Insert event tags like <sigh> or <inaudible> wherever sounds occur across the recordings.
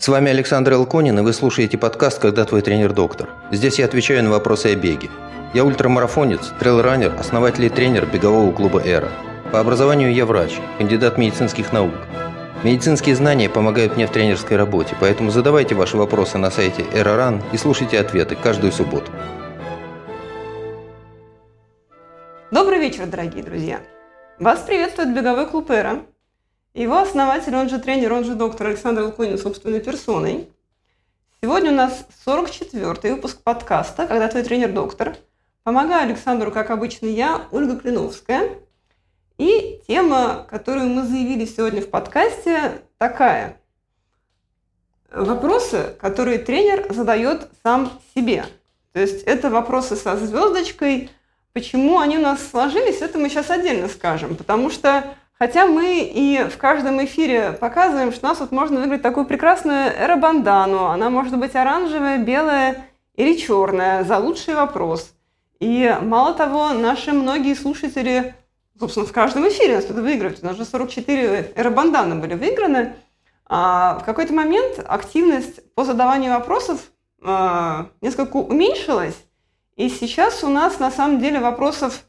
С вами Александр Элконин, и вы слушаете подкаст «Когда твой тренер доктор». Здесь я отвечаю на вопросы о беге. Я ультрамарафонец, трейлранер, основатель и тренер бегового клуба «Эра». По образованию я врач, кандидат медицинских наук. Медицинские знания помогают мне в тренерской работе, поэтому задавайте ваши вопросы на сайте «Эроран» и слушайте ответы каждую субботу. Добрый вечер, дорогие друзья! Вас приветствует беговой клуб «Эра». Его основатель, он же тренер, он же доктор Александр Луконин собственной персоной. Сегодня у нас 44-й выпуск подкаста «Когда твой тренер доктор». Помогаю Александру, как обычно, я, Ольга Клиновская. И тема, которую мы заявили сегодня в подкасте, такая. Вопросы, которые тренер задает сам себе. То есть это вопросы со звездочкой. Почему они у нас сложились, это мы сейчас отдельно скажем. Потому что Хотя мы и в каждом эфире показываем, что у нас вот можно выиграть такую прекрасную эробандану. Она может быть оранжевая, белая или черная за лучший вопрос. И мало того, наши многие слушатели, собственно, в каждом эфире нас это выигрывают. У нас же 44 эробанданы были выиграны. А в какой-то момент активность по задаванию вопросов а, несколько уменьшилась. И сейчас у нас на самом деле вопросов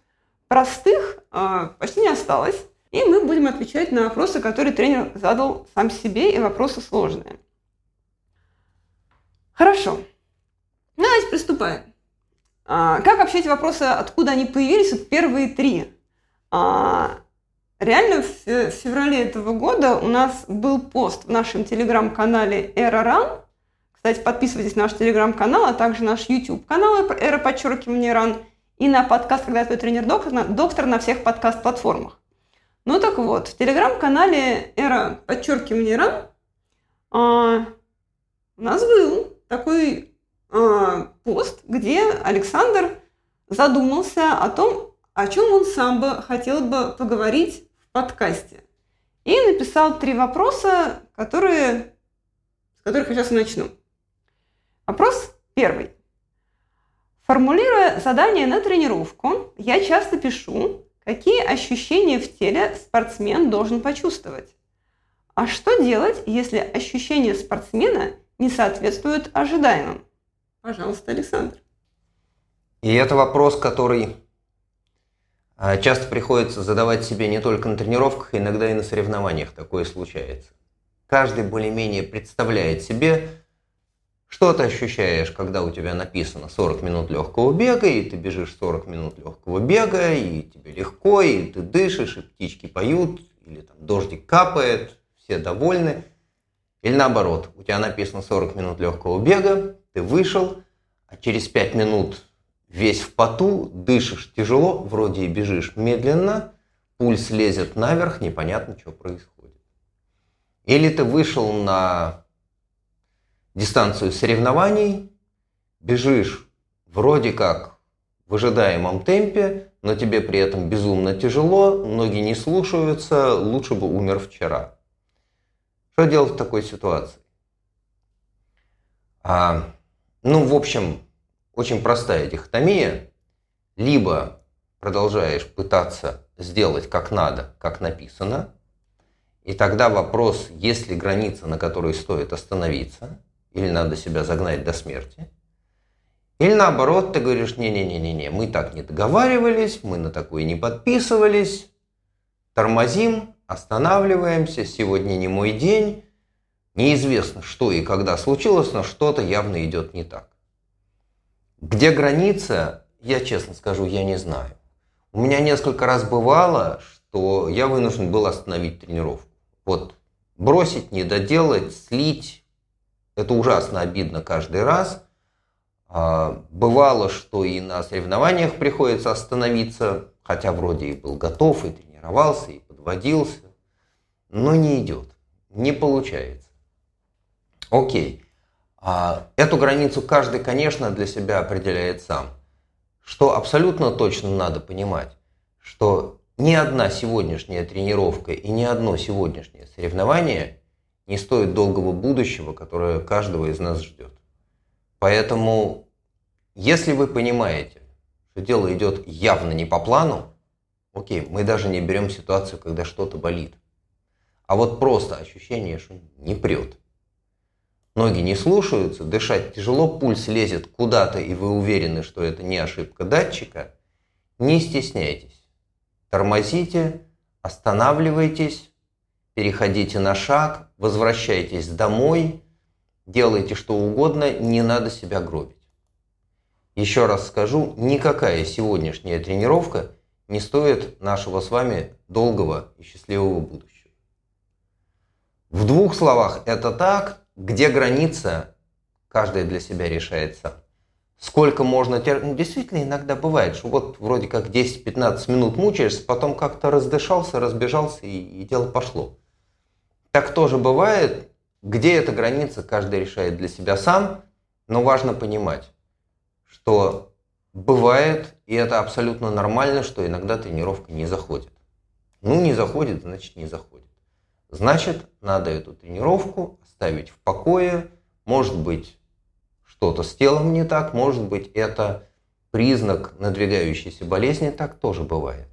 простых а, почти не осталось. И мы будем отвечать на вопросы, которые тренер задал сам себе, и вопросы сложные. Хорошо. Ну, давайте приступаем. А, как вообще эти вопросы, откуда они появились? Вот первые три. А, реально в феврале этого года у нас был пост в нашем телеграм-канале Эра Кстати, подписывайтесь на наш телеграм-канал, а также наш YouTube-канал Эра подчеркивание Ран и на подкаст «Когда твой тренер доктор» доктор на всех подкаст-платформах. Ну так вот, в телеграм-канале Эра подчеркивание Ран а, у нас был такой а, пост, где Александр задумался о том, о чем он сам бы хотел бы поговорить в подкасте. И написал три вопроса, которые, с которых я сейчас начну. Вопрос первый. Формулируя задание на тренировку, я часто пишу, Какие ощущения в теле спортсмен должен почувствовать? А что делать, если ощущения спортсмена не соответствуют ожидаемым? Пожалуйста, Александр. И это вопрос, который а, часто приходится задавать себе не только на тренировках, иногда и на соревнованиях такое случается. Каждый более-менее представляет себе, что ты ощущаешь, когда у тебя написано 40 минут легкого бега, и ты бежишь 40 минут легкого бега, и тебе легко, и ты дышишь, и птички поют, или там дождик капает, все довольны. Или наоборот, у тебя написано 40 минут легкого бега, ты вышел, а через 5 минут весь в поту, дышишь тяжело, вроде и бежишь медленно, пульс лезет наверх, непонятно, что происходит. Или ты вышел на дистанцию соревнований, бежишь вроде как в ожидаемом темпе, но тебе при этом безумно тяжело, ноги не слушаются, лучше бы умер вчера. Что делать в такой ситуации? А, ну, в общем, очень простая дихотомия. Либо продолжаешь пытаться сделать как надо, как написано, и тогда вопрос, есть ли граница, на которой стоит остановиться – или надо себя загнать до смерти. Или наоборот, ты говоришь, не-не-не-не, мы так не договаривались, мы на такое не подписывались, тормозим, останавливаемся, сегодня не мой день, неизвестно, что и когда случилось, но что-то явно идет не так. Где граница, я честно скажу, я не знаю. У меня несколько раз бывало, что я вынужден был остановить тренировку. Вот бросить, не доделать, слить, это ужасно обидно каждый раз. А, бывало, что и на соревнованиях приходится остановиться, хотя вроде и был готов, и тренировался, и подводился, но не идет, не получается. Окей. А, эту границу каждый, конечно, для себя определяет сам. Что абсолютно точно надо понимать, что ни одна сегодняшняя тренировка и ни одно сегодняшнее соревнование не стоит долгого будущего, которое каждого из нас ждет. Поэтому, если вы понимаете, что дело идет явно не по плану, окей, мы даже не берем ситуацию, когда что-то болит. А вот просто ощущение, что не прет. ноги не слушаются, дышать тяжело, пульс лезет куда-то, и вы уверены, что это не ошибка датчика, не стесняйтесь. Тормозите, останавливайтесь, переходите на шаг, возвращайтесь домой, делайте что угодно, не надо себя гробить. Еще раз скажу, никакая сегодняшняя тренировка не стоит нашего с вами долгого и счастливого будущего. В двух словах это так, где граница, каждый для себя решает сам. Сколько можно терпеть? Ну, действительно, иногда бывает, что вот вроде как 10-15 минут мучаешься, потом как-то раздышался, разбежался и, и дело пошло. Так тоже бывает. Где эта граница, каждый решает для себя сам. Но важно понимать, что бывает, и это абсолютно нормально, что иногда тренировка не заходит. Ну, не заходит, значит не заходит. Значит, надо эту тренировку оставить в покое. Может быть, что-то с телом не так, может быть, это признак надвигающейся болезни, так тоже бывает.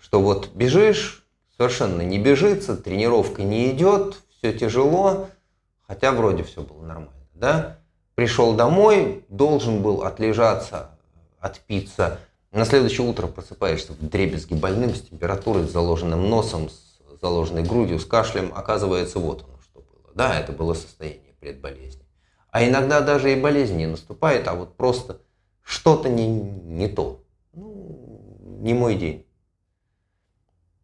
Что вот бежишь, совершенно не бежится, тренировка не идет, все тяжело, хотя вроде все было нормально, да? Пришел домой, должен был отлежаться, отпиться. На следующее утро просыпаешься в дребезги больным, с температурой, с заложенным носом, с заложенной грудью, с кашлем. Оказывается, вот оно что было. Да, это было состояние предболезни. А иногда даже и болезнь не наступает, а вот просто что-то не, не то. Ну, не мой день.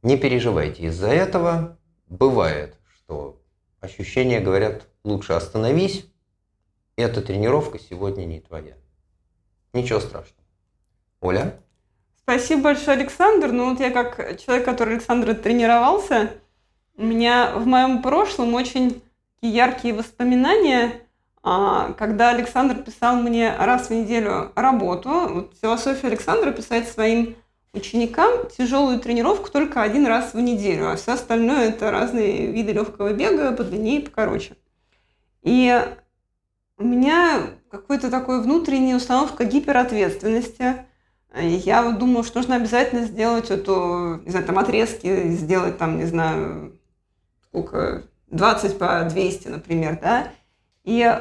Не переживайте из-за этого. Бывает, что ощущения говорят, лучше остановись, эта тренировка сегодня не твоя. Ничего страшного. Оля? Спасибо большое, Александр. Ну вот я как человек, который Александр тренировался, у меня в моем прошлом очень яркие воспоминания, а, когда Александр писал мне раз в неделю работу. Вот философия Александра писать своим ученикам тяжелую тренировку только один раз в неделю, а все остальное это разные виды легкого бега, подлиннее, покороче. И у меня какой-то такой внутренняя установка гиперответственности. Я думала, что нужно обязательно сделать эту, не знаю, там отрезки, сделать там, не знаю, сколько, 20 по 200, например, да. И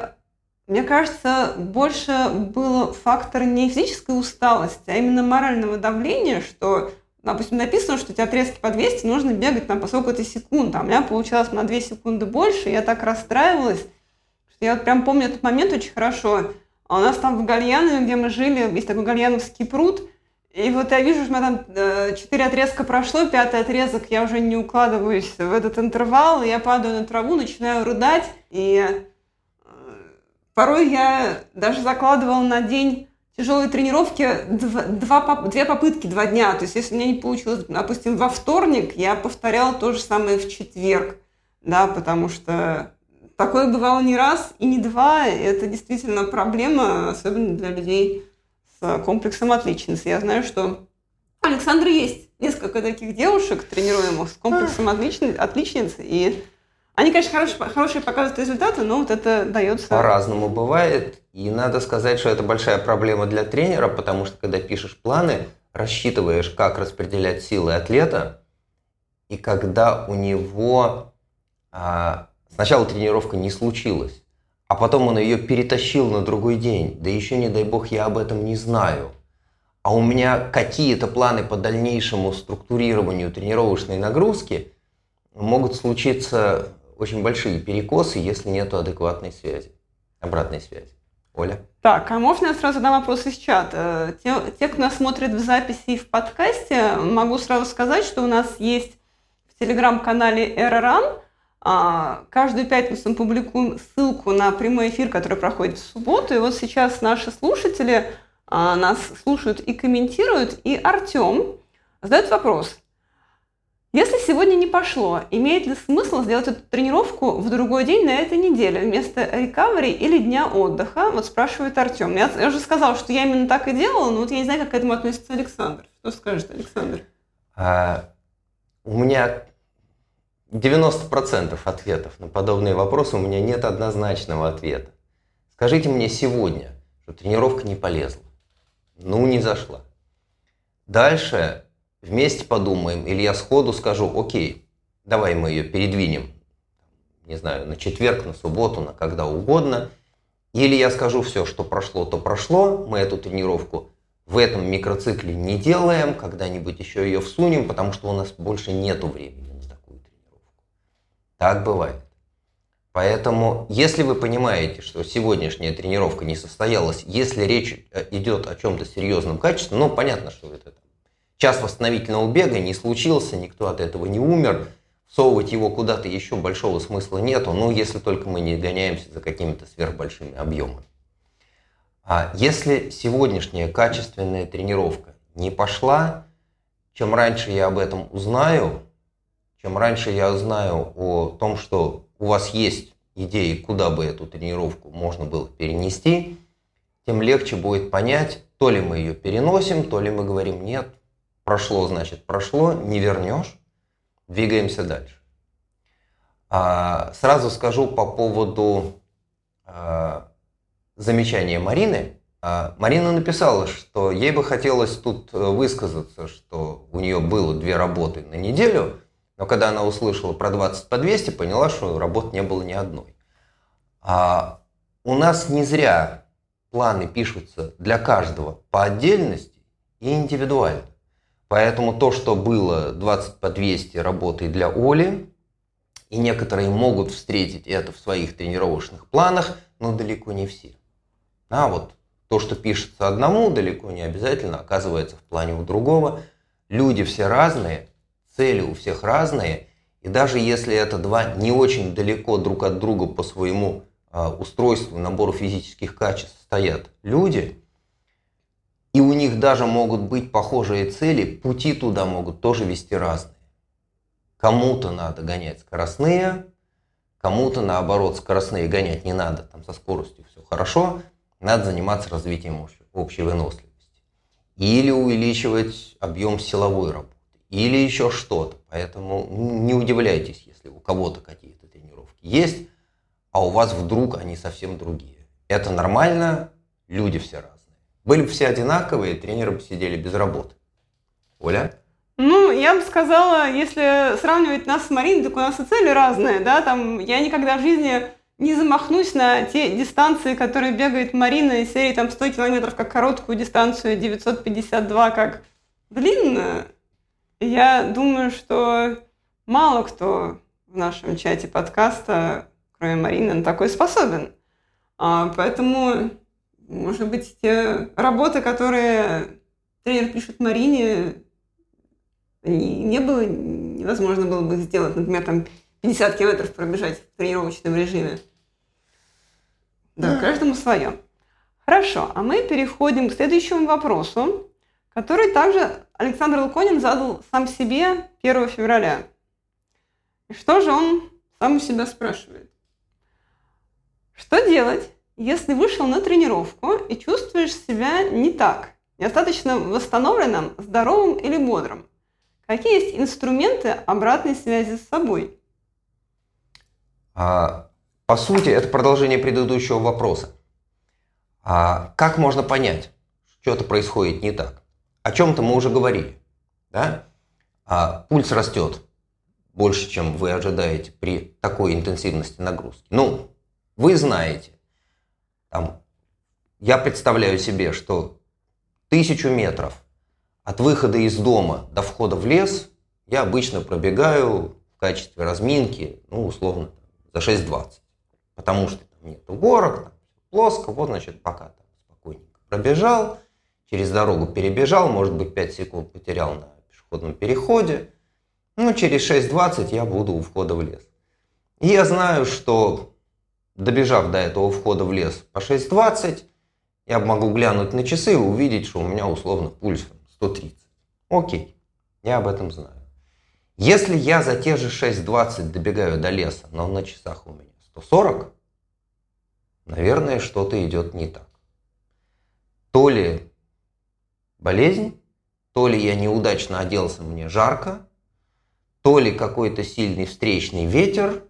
мне кажется, больше был фактор не физической усталости, а именно морального давления, что, допустим, написано, что тебе отрезки по 200 нужно бегать там по сколько-то секунд, а у меня получалось на 2 секунды больше, я так расстраивалась, что я вот прям помню этот момент очень хорошо. А у нас там в Гальянове, где мы жили, есть такой гальяновский пруд, и вот я вижу, что у меня там э, четыре отрезка прошло, пятый отрезок, я уже не укладываюсь в этот интервал, я падаю на траву, начинаю рыдать, и Порой я даже закладывала на день тяжелой тренировки два, два, две попытки, два дня. То есть, если у меня не получилось, допустим, во вторник, я повторяла то же самое в четверг, да, потому что такое бывало не раз и не два. Это действительно проблема, особенно для людей с комплексом отличницы. Я знаю, что у Александра есть несколько таких девушек, тренируемых с комплексом отличницы, и они, конечно, хорошие, хорошие показывают результаты, но вот это дается... По-разному бывает. И надо сказать, что это большая проблема для тренера, потому что когда пишешь планы, рассчитываешь, как распределять силы атлета, и когда у него а, сначала тренировка не случилась, а потом он ее перетащил на другой день, да еще, не дай бог, я об этом не знаю, а у меня какие-то планы по дальнейшему структурированию тренировочной нагрузки, могут случиться очень большие перекосы, если нет адекватной связи, обратной связи. Оля? Так, а можно я сразу задам вопрос из чата? Те, те, кто нас смотрит в записи и в подкасте, могу сразу сказать, что у нас есть в телеграм-канале Эроран. Каждую пятницу мы публикуем ссылку на прямой эфир, который проходит в субботу. И вот сейчас наши слушатели а, нас слушают и комментируют. И Артем задает вопрос. Если сегодня не пошло, имеет ли смысл сделать эту тренировку в другой день на этой неделе вместо рекавери или дня отдыха? Вот спрашивает Артем. Я, я уже сказала, что я именно так и делала, но вот я не знаю, как к этому относится Александр. Что скажет Александр? А, у меня 90% ответов на подобные вопросы, у меня нет однозначного ответа. Скажите мне сегодня, что тренировка не полезла. Ну, не зашла. Дальше вместе подумаем, или я сходу скажу, окей, давай мы ее передвинем не знаю, на четверг, на субботу, на когда угодно. Или я скажу все, что прошло, то прошло, мы эту тренировку в этом микроцикле не делаем, когда-нибудь еще ее всунем, потому что у нас больше нету времени на такую тренировку. Так бывает. Поэтому, если вы понимаете, что сегодняшняя тренировка не состоялась, если речь э, идет о чем-то серьезном качестве, ну, понятно, что это час восстановительного бега не случился, никто от этого не умер, всовывать его куда-то еще большого смысла нету, ну, если только мы не гоняемся за какими-то сверхбольшими объемами. А если сегодняшняя качественная тренировка не пошла, чем раньше я об этом узнаю, чем раньше я узнаю о том, что у вас есть идеи, куда бы эту тренировку можно было перенести, тем легче будет понять, то ли мы ее переносим, то ли мы говорим, нет, прошло, значит, прошло, не вернешь, двигаемся дальше. А, сразу скажу по поводу а, замечания Марины. А, Марина написала, что ей бы хотелось тут высказаться, что у нее было две работы на неделю – но когда она услышала про 20 по 200, поняла, что работ не было ни одной. А у нас не зря планы пишутся для каждого по отдельности и индивидуально. Поэтому то, что было 20 по 200 работы для Оли, и некоторые могут встретить это в своих тренировочных планах, но далеко не все. А вот то, что пишется одному, далеко не обязательно оказывается в плане у другого. Люди все разные, цели у всех разные, и даже если это два не очень далеко друг от друга по своему а, устройству, набору физических качеств стоят люди, и у них даже могут быть похожие цели, пути туда могут тоже вести разные. Кому-то надо гонять скоростные, кому-то наоборот скоростные гонять не надо, там со скоростью все хорошо, надо заниматься развитием общей выносливости. Или увеличивать объем силовой работы или еще что-то. Поэтому не удивляйтесь, если у кого-то какие-то тренировки есть, а у вас вдруг они совсем другие. Это нормально, люди все разные. Были бы все одинаковые, тренеры бы сидели без работы. Оля? Ну, я бы сказала, если сравнивать нас с Мариной, так у нас и цели разные, да, там я никогда в жизни не замахнусь на те дистанции, которые бегает Марина из серии там 100 километров как короткую дистанцию, 952 как длинную. Я думаю, что мало кто в нашем чате подкаста, кроме Марины, на такой способен. А, поэтому, может быть, те работы, которые тренер пишет Марине, не было, невозможно было бы сделать, например, там 50 километров пробежать в тренировочном режиме. Да, каждому свое. Хорошо, а мы переходим к следующему вопросу который также Александр Луконин задал сам себе 1 февраля. И что же он сам у себя спрашивает? Что делать, если вышел на тренировку и чувствуешь себя не так, недостаточно восстановленным, здоровым или бодрым? Какие есть инструменты обратной связи с собой? А, по сути, это продолжение предыдущего вопроса. А как можно понять, что-то происходит не так? о чем-то мы уже говорили. Да? А пульс растет больше, чем вы ожидаете при такой интенсивности нагрузки. Ну, вы знаете, там, я представляю себе, что тысячу метров от выхода из дома до входа в лес я обычно пробегаю в качестве разминки, ну, условно, за 6.20. Потому что там нет горок, там плоско, вот, значит, пока там спокойненько пробежал, через дорогу перебежал, может быть, 5 секунд потерял на пешеходном переходе. Ну, через 6.20 я буду у входа в лес. И я знаю, что добежав до этого входа в лес по 6.20, я могу глянуть на часы и увидеть, что у меня условно пульс 130. Окей, я об этом знаю. Если я за те же 6.20 добегаю до леса, но на часах у меня 140, наверное, что-то идет не так. То ли болезнь, то ли я неудачно оделся, мне жарко, то ли какой-то сильный встречный ветер,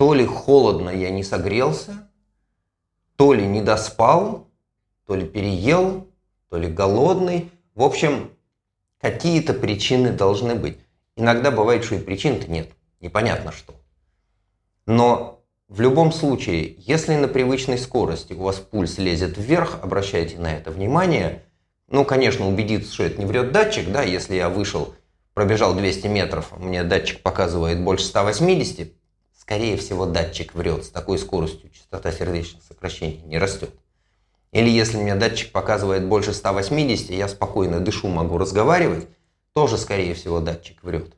то ли холодно, я не согрелся, то ли не доспал, то ли переел, то ли голодный. В общем, какие-то причины должны быть. Иногда бывает, что и причин-то нет. Непонятно что. Но в любом случае, если на привычной скорости у вас пульс лезет вверх, обращайте на это внимание. Ну, конечно, убедиться, что это не врет датчик, да, если я вышел, пробежал 200 метров, мне датчик показывает больше 180, скорее всего, датчик врет. С такой скоростью частота сердечных сокращений не растет. Или если мне датчик показывает больше 180, я спокойно дышу, могу разговаривать, тоже, скорее всего, датчик врет.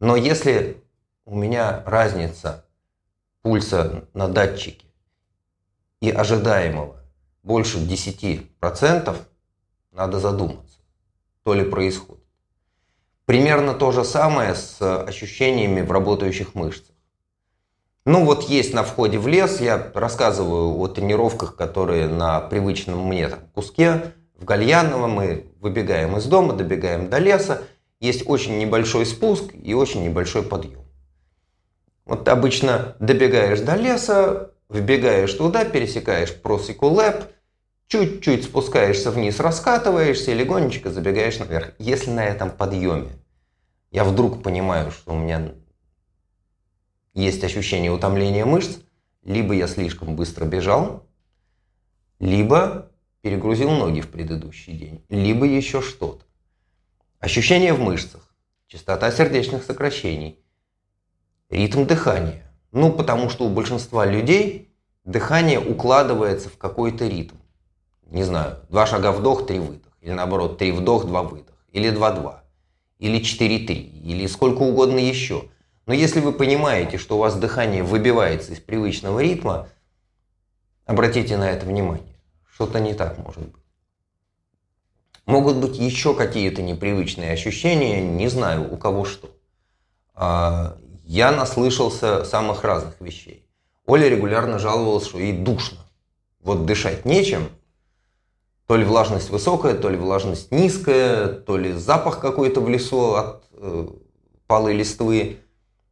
Но если у меня разница пульса на датчике и ожидаемого больше 10%, надо задуматься, то ли происходит. Примерно то же самое с ощущениями в работающих мышцах. Ну вот есть на входе в лес, я рассказываю о тренировках, которые на привычном мне там, куске в Гальяново мы выбегаем из дома, добегаем до леса, есть очень небольшой спуск и очень небольшой подъем. Вот обычно добегаешь до леса, вбегаешь туда, пересекаешь просеку лэп, чуть-чуть спускаешься вниз, раскатываешься и легонечко забегаешь наверх. Если на этом подъеме я вдруг понимаю, что у меня есть ощущение утомления мышц, либо я слишком быстро бежал, либо перегрузил ноги в предыдущий день, либо еще что-то. Ощущения в мышцах, частота сердечных сокращений, ритм дыхания. Ну, потому что у большинства людей дыхание укладывается в какой-то ритм. Не знаю, два шага вдох, три выдох. Или наоборот, три вдох, два выдох. Или два-два. Или четыре-три. Или сколько угодно еще – но если вы понимаете, что у вас дыхание выбивается из привычного ритма, обратите на это внимание. Что-то не так может быть. Могут быть еще какие-то непривычные ощущения, не знаю, у кого что. А, я наслышался самых разных вещей. Оля регулярно жаловалась, что ей душно. Вот дышать нечем. То ли влажность высокая, то ли влажность низкая, то ли запах какой-то в лесу от э, палой листвы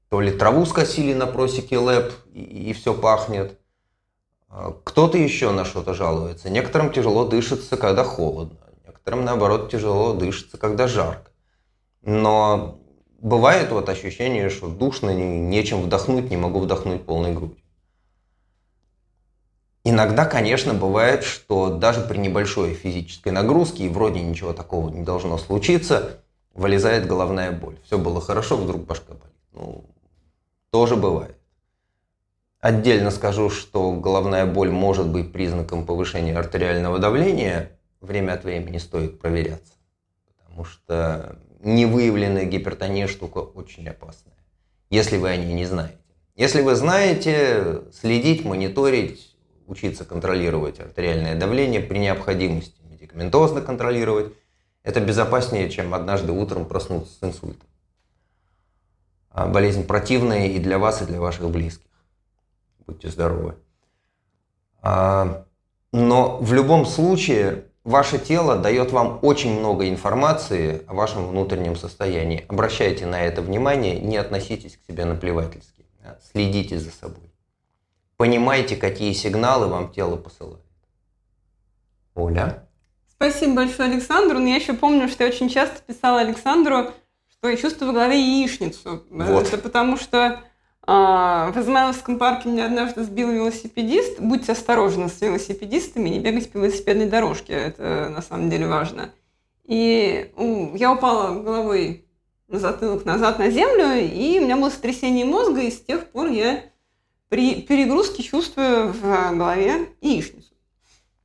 то ли траву скосили на просеке лэп и, и все пахнет. А, кто-то еще на что-то жалуется. Некоторым тяжело дышится, когда холодно. Некоторым, наоборот, тяжело дышится, когда жарко. Но бывает вот ощущение, что душно, нечем вдохнуть, не могу вдохнуть полной грудью. Иногда, конечно, бывает, что даже при небольшой физической нагрузке, и вроде ничего такого не должно случиться, вылезает головная боль. Все было хорошо, вдруг башка болит. Ну, тоже бывает. Отдельно скажу, что головная боль может быть признаком повышения артериального давления. Время от времени стоит проверяться. Потому что невыявленная гипертония штука очень опасная. Если вы о ней не знаете. Если вы знаете, следить, мониторить, учиться контролировать артериальное давление при необходимости медикаментозно контролировать, это безопаснее, чем однажды утром проснуться с инсультом. А, болезнь противная и для вас, и для ваших близких. Будьте здоровы. А, но в любом случае ваше тело дает вам очень много информации о вашем внутреннем состоянии. Обращайте на это внимание, не относитесь к себе наплевательски. А, следите за собой. Понимайте, какие сигналы вам тело посылает. Оля? Спасибо большое, Александру. Но я еще помню, что я очень часто писала Александру, что я чувствую в голове яичницу. Вот. Это потому что а, в Измайловском парке меня однажды сбил велосипедист. Будьте осторожны с велосипедистами, не бегайте по велосипедной дорожке. Это на самом деле важно. И я упала головой на затылок назад на землю, и у меня было сотрясение мозга, и с тех пор я при перегрузке чувствую в голове яичницу.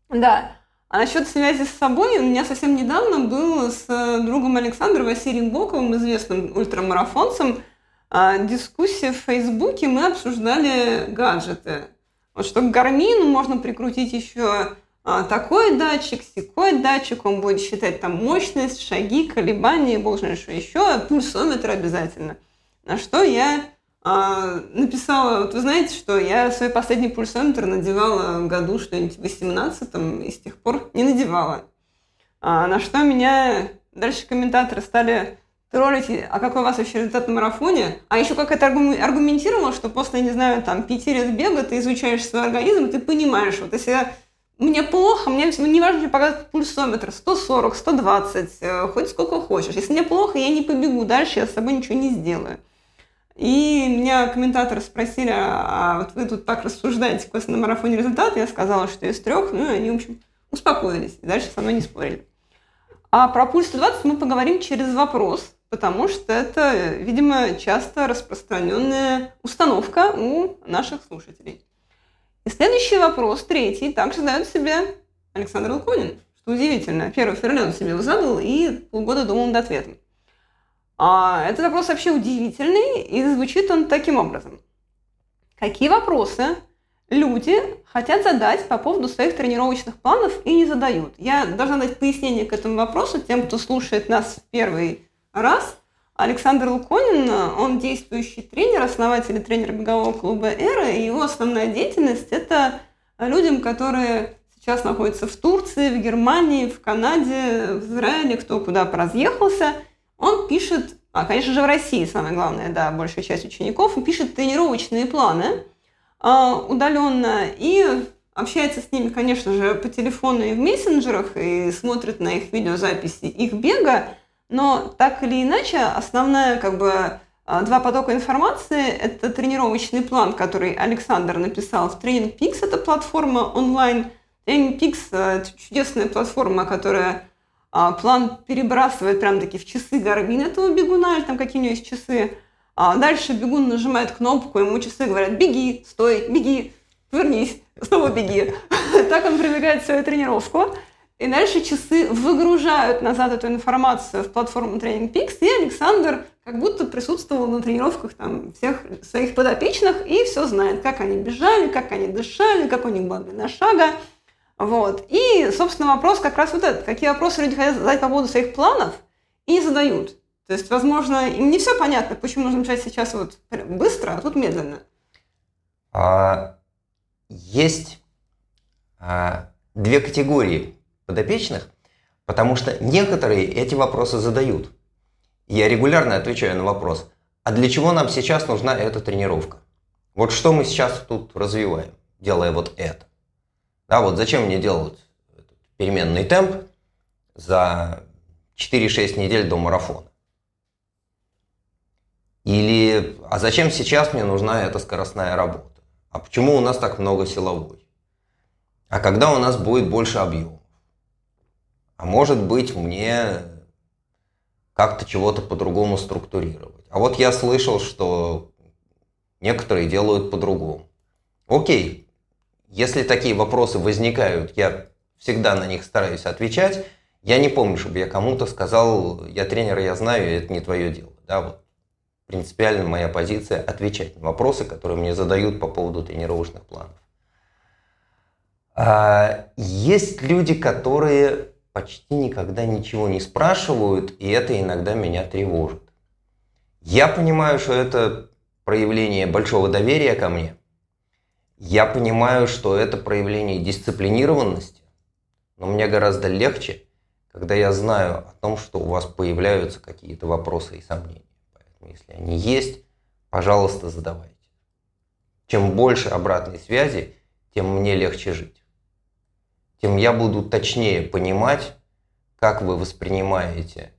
Да. А насчет связи с собой, у меня совсем недавно был с э, другом Александром Василием Боковым, известным ультрамарафонцем, а, дискуссия в Фейсбуке, мы обсуждали гаджеты. Вот что к Гармину можно прикрутить еще а, такой датчик, секой датчик, он будет считать там мощность, шаги, колебания, бог знает что еще, пульсометр обязательно. На что я а, написала, вот вы знаете, что я свой последний пульсометр надевала в году что-нибудь в 18 и с тех пор не надевала. А, на что меня дальше комментаторы стали троллить, а какой у вас вообще результат на марафоне? А еще как это аргументировала, что после, не знаю, там, пяти лет бега ты изучаешь свой организм, ты понимаешь, вот если мне плохо, мне не важно, мне показывает пульсометр 140, 120, э, хоть сколько хочешь. Если мне плохо, я не побегу дальше, я с собой ничего не сделаю. И меня комментаторы спросили, а вот вы тут так рассуждаете, какой на марафоне результат? Я сказала, что из трех, ну, они, в общем, успокоились. И дальше со мной не спорили. А про пульс 120 мы поговорим через вопрос, потому что это, видимо, часто распространенная установка у наших слушателей. И следующий вопрос, третий, также задает себе Александр Луконин, что удивительно. Первый он себе его задал и полгода думал над ответом. А этот вопрос вообще удивительный, и звучит он таким образом. Какие вопросы люди хотят задать по поводу своих тренировочных планов и не задают? Я должна дать пояснение к этому вопросу тем, кто слушает нас в первый раз. Александр Луконин, он действующий тренер, основатель и тренер бегового клуба «Эра», и его основная деятельность – это людям, которые сейчас находятся в Турции, в Германии, в Канаде, в Израиле, кто куда поразъехался – он пишет, а, конечно же, в России самое главное, да, большая часть учеников, пишет тренировочные планы а, удаленно и общается с ними, конечно же, по телефону и в мессенджерах, и смотрит на их видеозаписи их бега, но так или иначе, основная как бы а, два потока информации – это тренировочный план, который Александр написал в Training Peaks, это платформа онлайн. Training Peaks э, – чудесная платформа, которая а, план перебрасывает прям-таки в часы Гармин этого бегуна, или там какие у него есть часы. А дальше бегун нажимает кнопку, ему часы говорят «беги, стой, беги, вернись, снова беги». <laughs> Так он пробегает свою тренировку. И дальше часы выгружают назад эту информацию в платформу Training Peaks, и Александр как будто присутствовал на тренировках там, всех своих подопечных и все знает, как они бежали, как они дышали, как у них была длина шага. Вот. И, собственно, вопрос как раз вот этот. Какие вопросы люди хотят задать по поводу своих планов и задают. То есть, возможно, им не все понятно, почему нужно начать сейчас вот быстро, а тут медленно. А, есть а, две категории подопечных, потому что некоторые эти вопросы задают. Я регулярно отвечаю на вопрос, а для чего нам сейчас нужна эта тренировка? Вот что мы сейчас тут развиваем, делая вот это. Да, вот зачем мне делать переменный темп за 4-6 недель до марафона? Или, а зачем сейчас мне нужна эта скоростная работа? А почему у нас так много силовой? А когда у нас будет больше объемов? А может быть мне как-то чего-то по-другому структурировать? А вот я слышал, что некоторые делают по-другому. Окей, если такие вопросы возникают, я всегда на них стараюсь отвечать. Я не помню, чтобы я кому-то сказал, я тренер, я знаю, это не твое дело. Да, вот принципиально моя позиция – отвечать на вопросы, которые мне задают по поводу тренировочных планов. А есть люди, которые почти никогда ничего не спрашивают, и это иногда меня тревожит. Я понимаю, что это проявление большого доверия ко мне – я понимаю, что это проявление дисциплинированности, но мне гораздо легче, когда я знаю о том, что у вас появляются какие-то вопросы и сомнения. Поэтому, если они есть, пожалуйста, задавайте. Чем больше обратной связи, тем мне легче жить. Тем я буду точнее понимать, как вы воспринимаете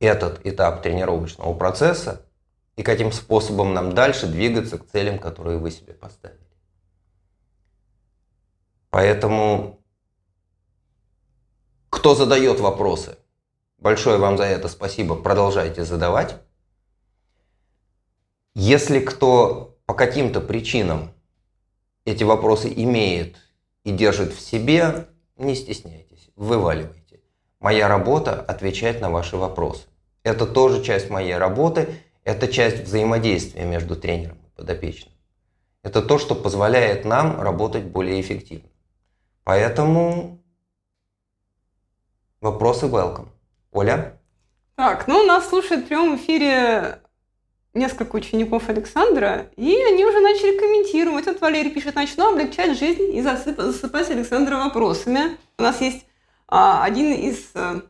этот этап тренировочного процесса и каким способом нам дальше двигаться к целям, которые вы себе поставили. Поэтому, кто задает вопросы, большое вам за это спасибо, продолжайте задавать. Если кто по каким-то причинам эти вопросы имеет и держит в себе, не стесняйтесь, вываливайте. Моя работа – отвечать на ваши вопросы. Это тоже часть моей работы – это часть взаимодействия между тренером и подопечным. Это то, что позволяет нам работать более эффективно. Поэтому вопросы welcome. Оля? Так, ну нас слушает в прямом эфире несколько учеников Александра, и они уже начали комментировать. Вот Валерий пишет, начну облегчать жизнь и засып, засыпать Александра вопросами. У нас есть а, один из а,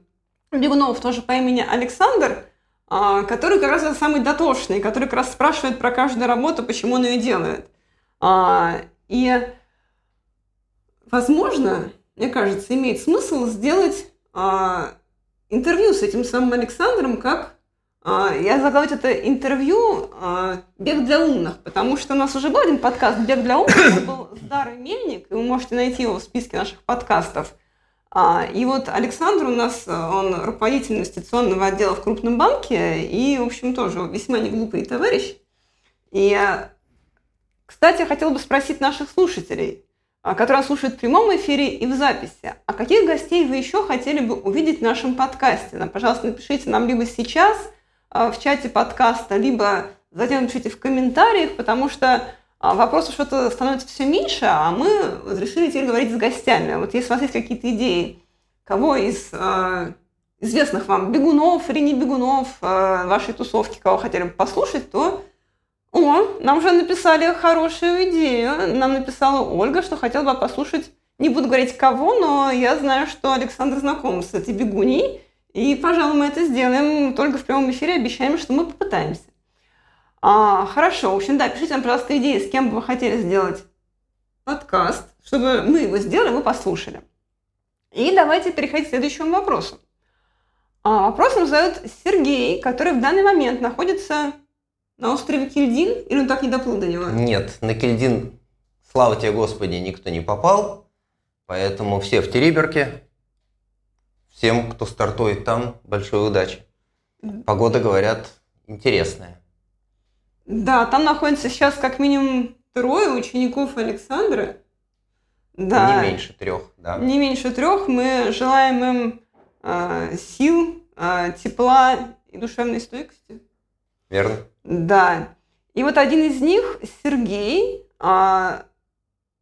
бегунов тоже по имени Александр, а, который как раз самый дотошный, который как раз спрашивает про каждую работу, почему он ее делает. А, и, возможно, мне кажется, имеет смысл сделать а, интервью с этим самым Александром как а, я заглавить это интервью а, «Бег для умных», потому что у нас уже был один подкаст «Бег для умных», это был с Дарой Мельник, и вы можете найти его в списке наших подкастов. А, и вот Александр у нас, он руководитель инвестиционного отдела в крупном банке, и, в общем, тоже весьма неглупый товарищ. И, кстати, я хотела бы спросить наших слушателей, которые слушают в прямом эфире и в записи, а каких гостей вы еще хотели бы увидеть в нашем подкасте? Пожалуйста, напишите нам либо сейчас – а, в чате подкаста, либо затем напишите в комментариях, потому что а, вопросов что-то становится все меньше, а мы решили теперь говорить с гостями. Вот если у вас есть какие-то идеи, кого из известных вам бегунов или не бегунов вашей тусовки, кого хотели бы послушать, то о, нам уже написали хорошую идею. Нам написала Ольга, что хотела бы послушать, не буду говорить кого, но я знаю, что Александр знаком с этой бегуней, и, пожалуй, мы это сделаем только в прямом эфире, обещаем, что мы попытаемся. А, хорошо, в общем, да, пишите нам, пожалуйста, идеи, с кем бы вы хотели сделать подкаст, чтобы мы его сделали, вы послушали. И давайте переходить к следующему вопросу. А, вопрос задает Сергей, который в данный момент находится на острове Кильдин, или он так не доплыл до него? Нет, на Кильдин, слава тебе, Господи, никто не попал, поэтому все в Териберке, Всем, кто стартует там, большой удачи. Погода, говорят, интересная. Да, там находится сейчас как минимум трое учеников Александра. Да. Не меньше трех, да. Не меньше трех. Мы желаем им э, сил, э, тепла и душевной стойкости. Верно. Да. И вот один из них, Сергей, э,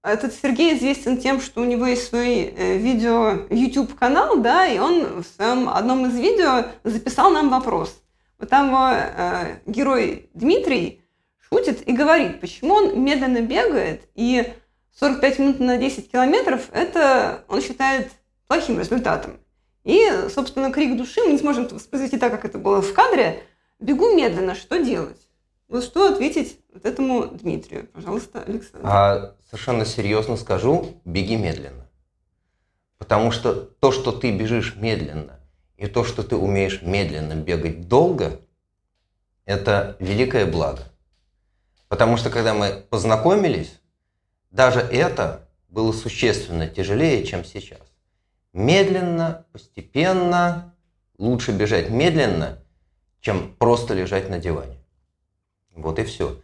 этот Сергей известен тем, что у него есть свой э, видео YouTube канал, да, и он в своем одном из видео записал нам вопрос. Вот там э, герой Дмитрий шутит и говорит, почему он медленно бегает, и 45 минут на 10 километров это он считает плохим результатом. И, собственно, крик души мы не сможем воспроизвести так, как это было в кадре. Бегу медленно, что делать? Вот что ответить вот этому Дмитрию? Пожалуйста, Александр. А, совершенно серьезно скажу, беги медленно. Потому что то, что ты бежишь медленно, и то, что ты умеешь медленно бегать долго, это великое благо. Потому что когда мы познакомились, даже это было существенно тяжелее, чем сейчас. Медленно, постепенно, лучше бежать медленно, чем просто лежать на диване. Вот и все.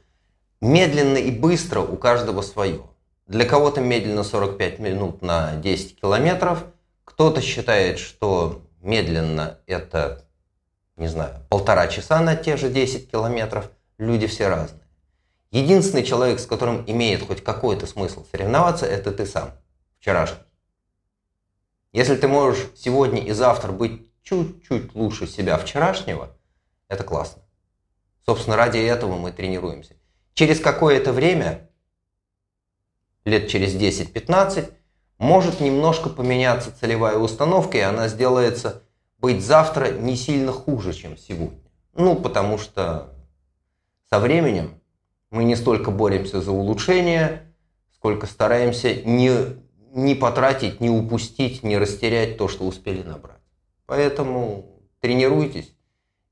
Медленно и быстро у каждого свое. Для кого-то медленно 45 минут на 10 километров, кто-то считает, что медленно это, не знаю, полтора часа на те же 10 километров. Люди все разные. Единственный человек, с которым имеет хоть какой-то смысл соревноваться, это ты сам, вчерашний. Если ты можешь сегодня и завтра быть чуть-чуть лучше себя вчерашнего, это классно. Собственно, ради этого мы тренируемся. Через какое-то время, лет через 10-15, может немножко поменяться целевая установка, и она сделается быть завтра не сильно хуже, чем сегодня. Ну, потому что со временем мы не столько боремся за улучшение, сколько стараемся не, не потратить, не упустить, не растерять то, что успели набрать. Поэтому тренируйтесь,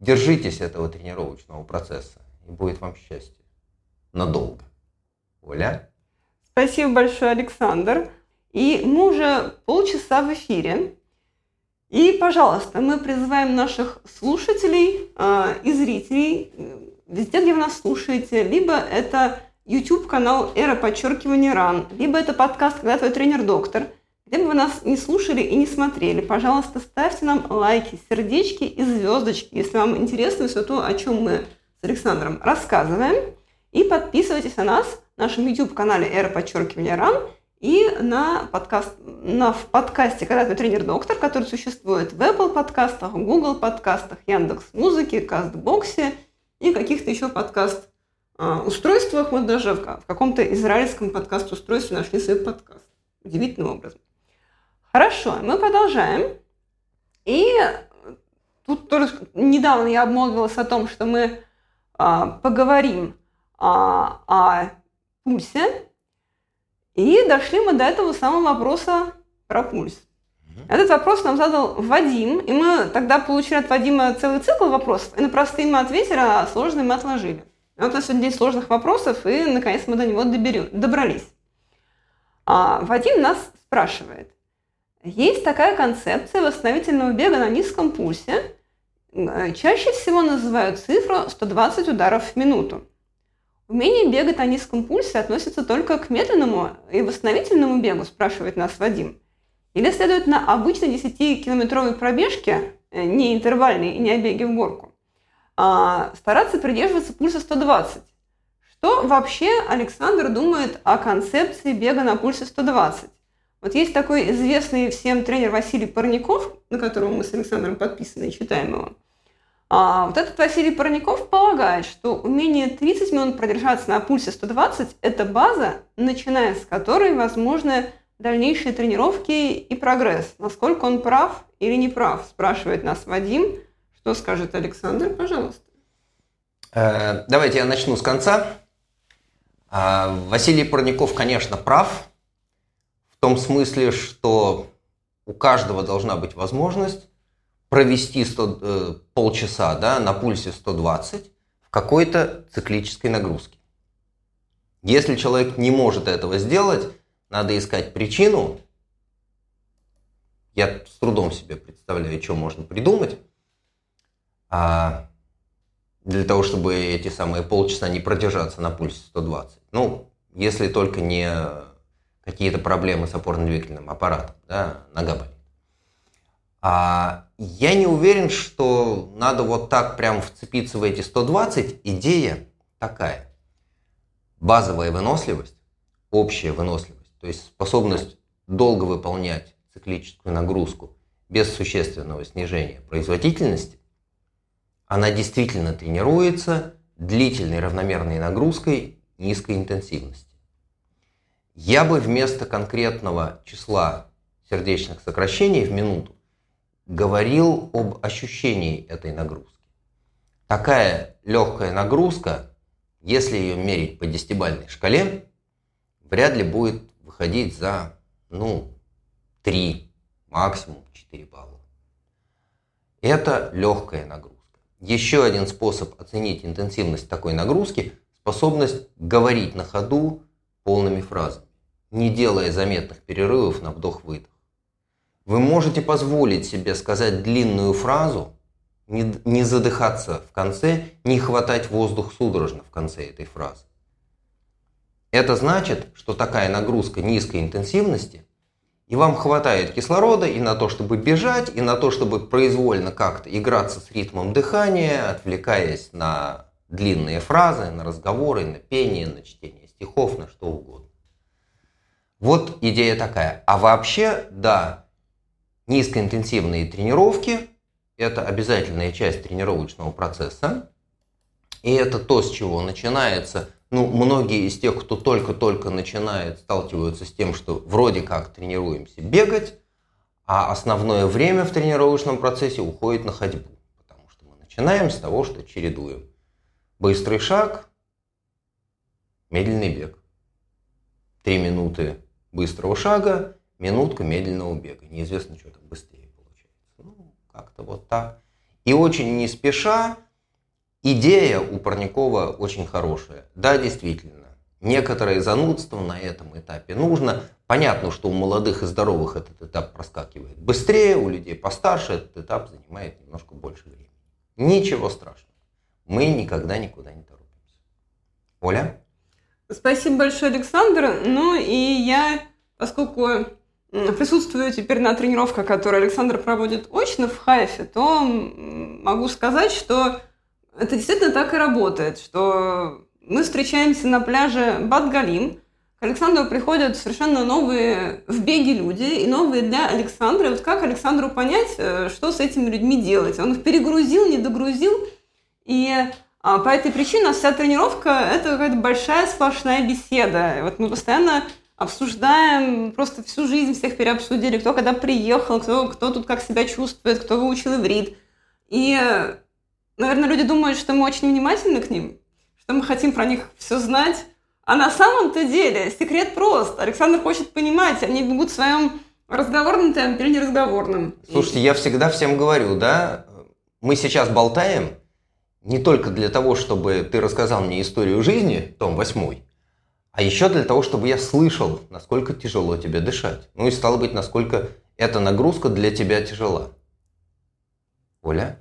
Держитесь этого тренировочного процесса, и будет вам счастье. Надолго. Оля? Спасибо большое, Александр. И мы уже полчаса в эфире. И, пожалуйста, мы призываем наших слушателей э, и зрителей, везде, где вы нас слушаете, либо это YouTube-канал «Эра подчеркивания ран», либо это подкаст «Когда твой тренер-доктор», где бы вы нас не слушали и не смотрели, пожалуйста, ставьте нам лайки, сердечки и звездочки, если вам интересно все то, о чем мы с Александром рассказываем. И подписывайтесь на нас на нашем YouTube-канале «Эра подчеркивания РАН» и на, подкаст, на в подкасте «Когда ты тренер-доктор», который существует в Apple подкастах, Google подкастах, Яндекс Музыке, Кастбоксе и каких-то еще подкаст а, устройствах. Вот даже в каком-то израильском подкаст-устройстве нашли свой подкаст. Удивительным образом. Хорошо, мы продолжаем. И тут тоже недавно я обмолвилась о том, что мы а, поговорим а, о пульсе. И дошли мы до этого самого вопроса про пульс. Этот вопрос нам задал Вадим, и мы тогда получили от Вадима целый цикл вопросов, и на простые мы ответили, а сложные мы отложили. И вот у нас сегодня 10 сложных вопросов, и наконец мы до него доберем, добрались. А Вадим нас спрашивает. Есть такая концепция восстановительного бега на низком пульсе. Э, чаще всего называют цифру 120 ударов в минуту. Умение бегать на низком пульсе относится только к медленному и восстановительному бегу, спрашивает нас Вадим. Или следует на обычной 10-километровой пробежке, э, не интервальной и не о беге в горку, а стараться придерживаться пульса 120. Что вообще Александр думает о концепции бега на пульсе 120? Вот есть такой известный всем тренер Василий Парников, на которого мы с Александром подписаны и читаем его. А вот этот Василий Парников полагает, что умение 30 минут продержаться на пульсе 120 – это база, начиная с которой возможны дальнейшие тренировки и прогресс. Насколько он прав или не прав, спрашивает нас Вадим. Что скажет Александр, пожалуйста. Э, давайте я начну с конца. А, Василий Парников, конечно, прав в том смысле, что у каждого должна быть возможность провести 100, э, полчаса да, на пульсе 120 в какой-то циклической нагрузке. Если человек не может этого сделать, надо искать причину. Я с трудом себе представляю, что можно придумать. А для того, чтобы эти самые полчаса не продержаться на пульсе 120. Ну, если только не какие-то проблемы с опорно-двигательным аппаратом, да, нога болит. А я не уверен, что надо вот так прям вцепиться в эти 120. Идея такая. Базовая выносливость, общая выносливость то есть способность долго выполнять циклическую нагрузку без существенного снижения производительности, она действительно тренируется длительной равномерной нагрузкой низкой интенсивности. Я бы вместо конкретного числа сердечных сокращений в минуту говорил об ощущении этой нагрузки. Такая легкая нагрузка, если ее мерить по десятибальной шкале, вряд ли будет выходить за, ну, 3, максимум 4 балла. Это легкая нагрузка. Еще один способ оценить интенсивность такой нагрузки – способность говорить на ходу полными фразами, не делая заметных перерывов на вдох-выдох. Вы можете позволить себе сказать длинную фразу, не, задыхаться в конце, не хватать воздух судорожно в конце этой фразы. Это значит, что такая нагрузка низкой интенсивности, и вам хватает кислорода и на то, чтобы бежать, и на то, чтобы произвольно как-то играться с ритмом дыхания, отвлекаясь на длинные фразы, на разговоры, на пение, на чтение стихов, на что угодно. Вот идея такая. А вообще, да, низкоинтенсивные тренировки – это обязательная часть тренировочного процесса. И это то, с чего начинается ну, многие из тех, кто только-только начинает, сталкиваются с тем, что вроде как тренируемся бегать, а основное время в тренировочном процессе уходит на ходьбу. Потому что мы начинаем с того, что чередуем быстрый шаг, медленный бег. Три минуты быстрого шага, минутка медленного бега. Неизвестно, что там быстрее получается. Ну, как-то вот так. И очень не спеша, Идея у Парникова очень хорошая. Да, действительно, некоторое занудство на этом этапе нужно. Понятно, что у молодых и здоровых этот этап проскакивает быстрее, у людей постарше этот этап занимает немножко больше времени. Ничего страшного. Мы никогда никуда не торопимся. Оля? Спасибо большое, Александр. Ну и я, поскольку присутствую теперь на тренировках, которые Александр проводит очно в Хайфе, то могу сказать, что это действительно так и работает, что мы встречаемся на пляже Батгалим, к Александру приходят совершенно новые в беге люди и новые для Александра. вот как Александру понять, э, что с этими людьми делать? Он их перегрузил, не догрузил. И по этой причине у нас вся тренировка – это какая-то большая сплошная беседа. Вот мы постоянно обсуждаем, просто всю жизнь всех переобсудили, кто когда приехал, кто, кто тут как себя чувствует, кто выучил иврит. И Наверное, люди думают, что мы очень внимательны к ним, что мы хотим про них все знать. А на самом-то деле секрет прост. Александр хочет понимать, они бегут в своем Разговорным темпе или неразговорным? Слушайте, я всегда всем говорю, да, мы сейчас болтаем не только для того, чтобы ты рассказал мне историю жизни, том восьмой, а еще для того, чтобы я слышал, насколько тяжело тебе дышать. Ну и стало быть, насколько эта нагрузка для тебя тяжела. Оля?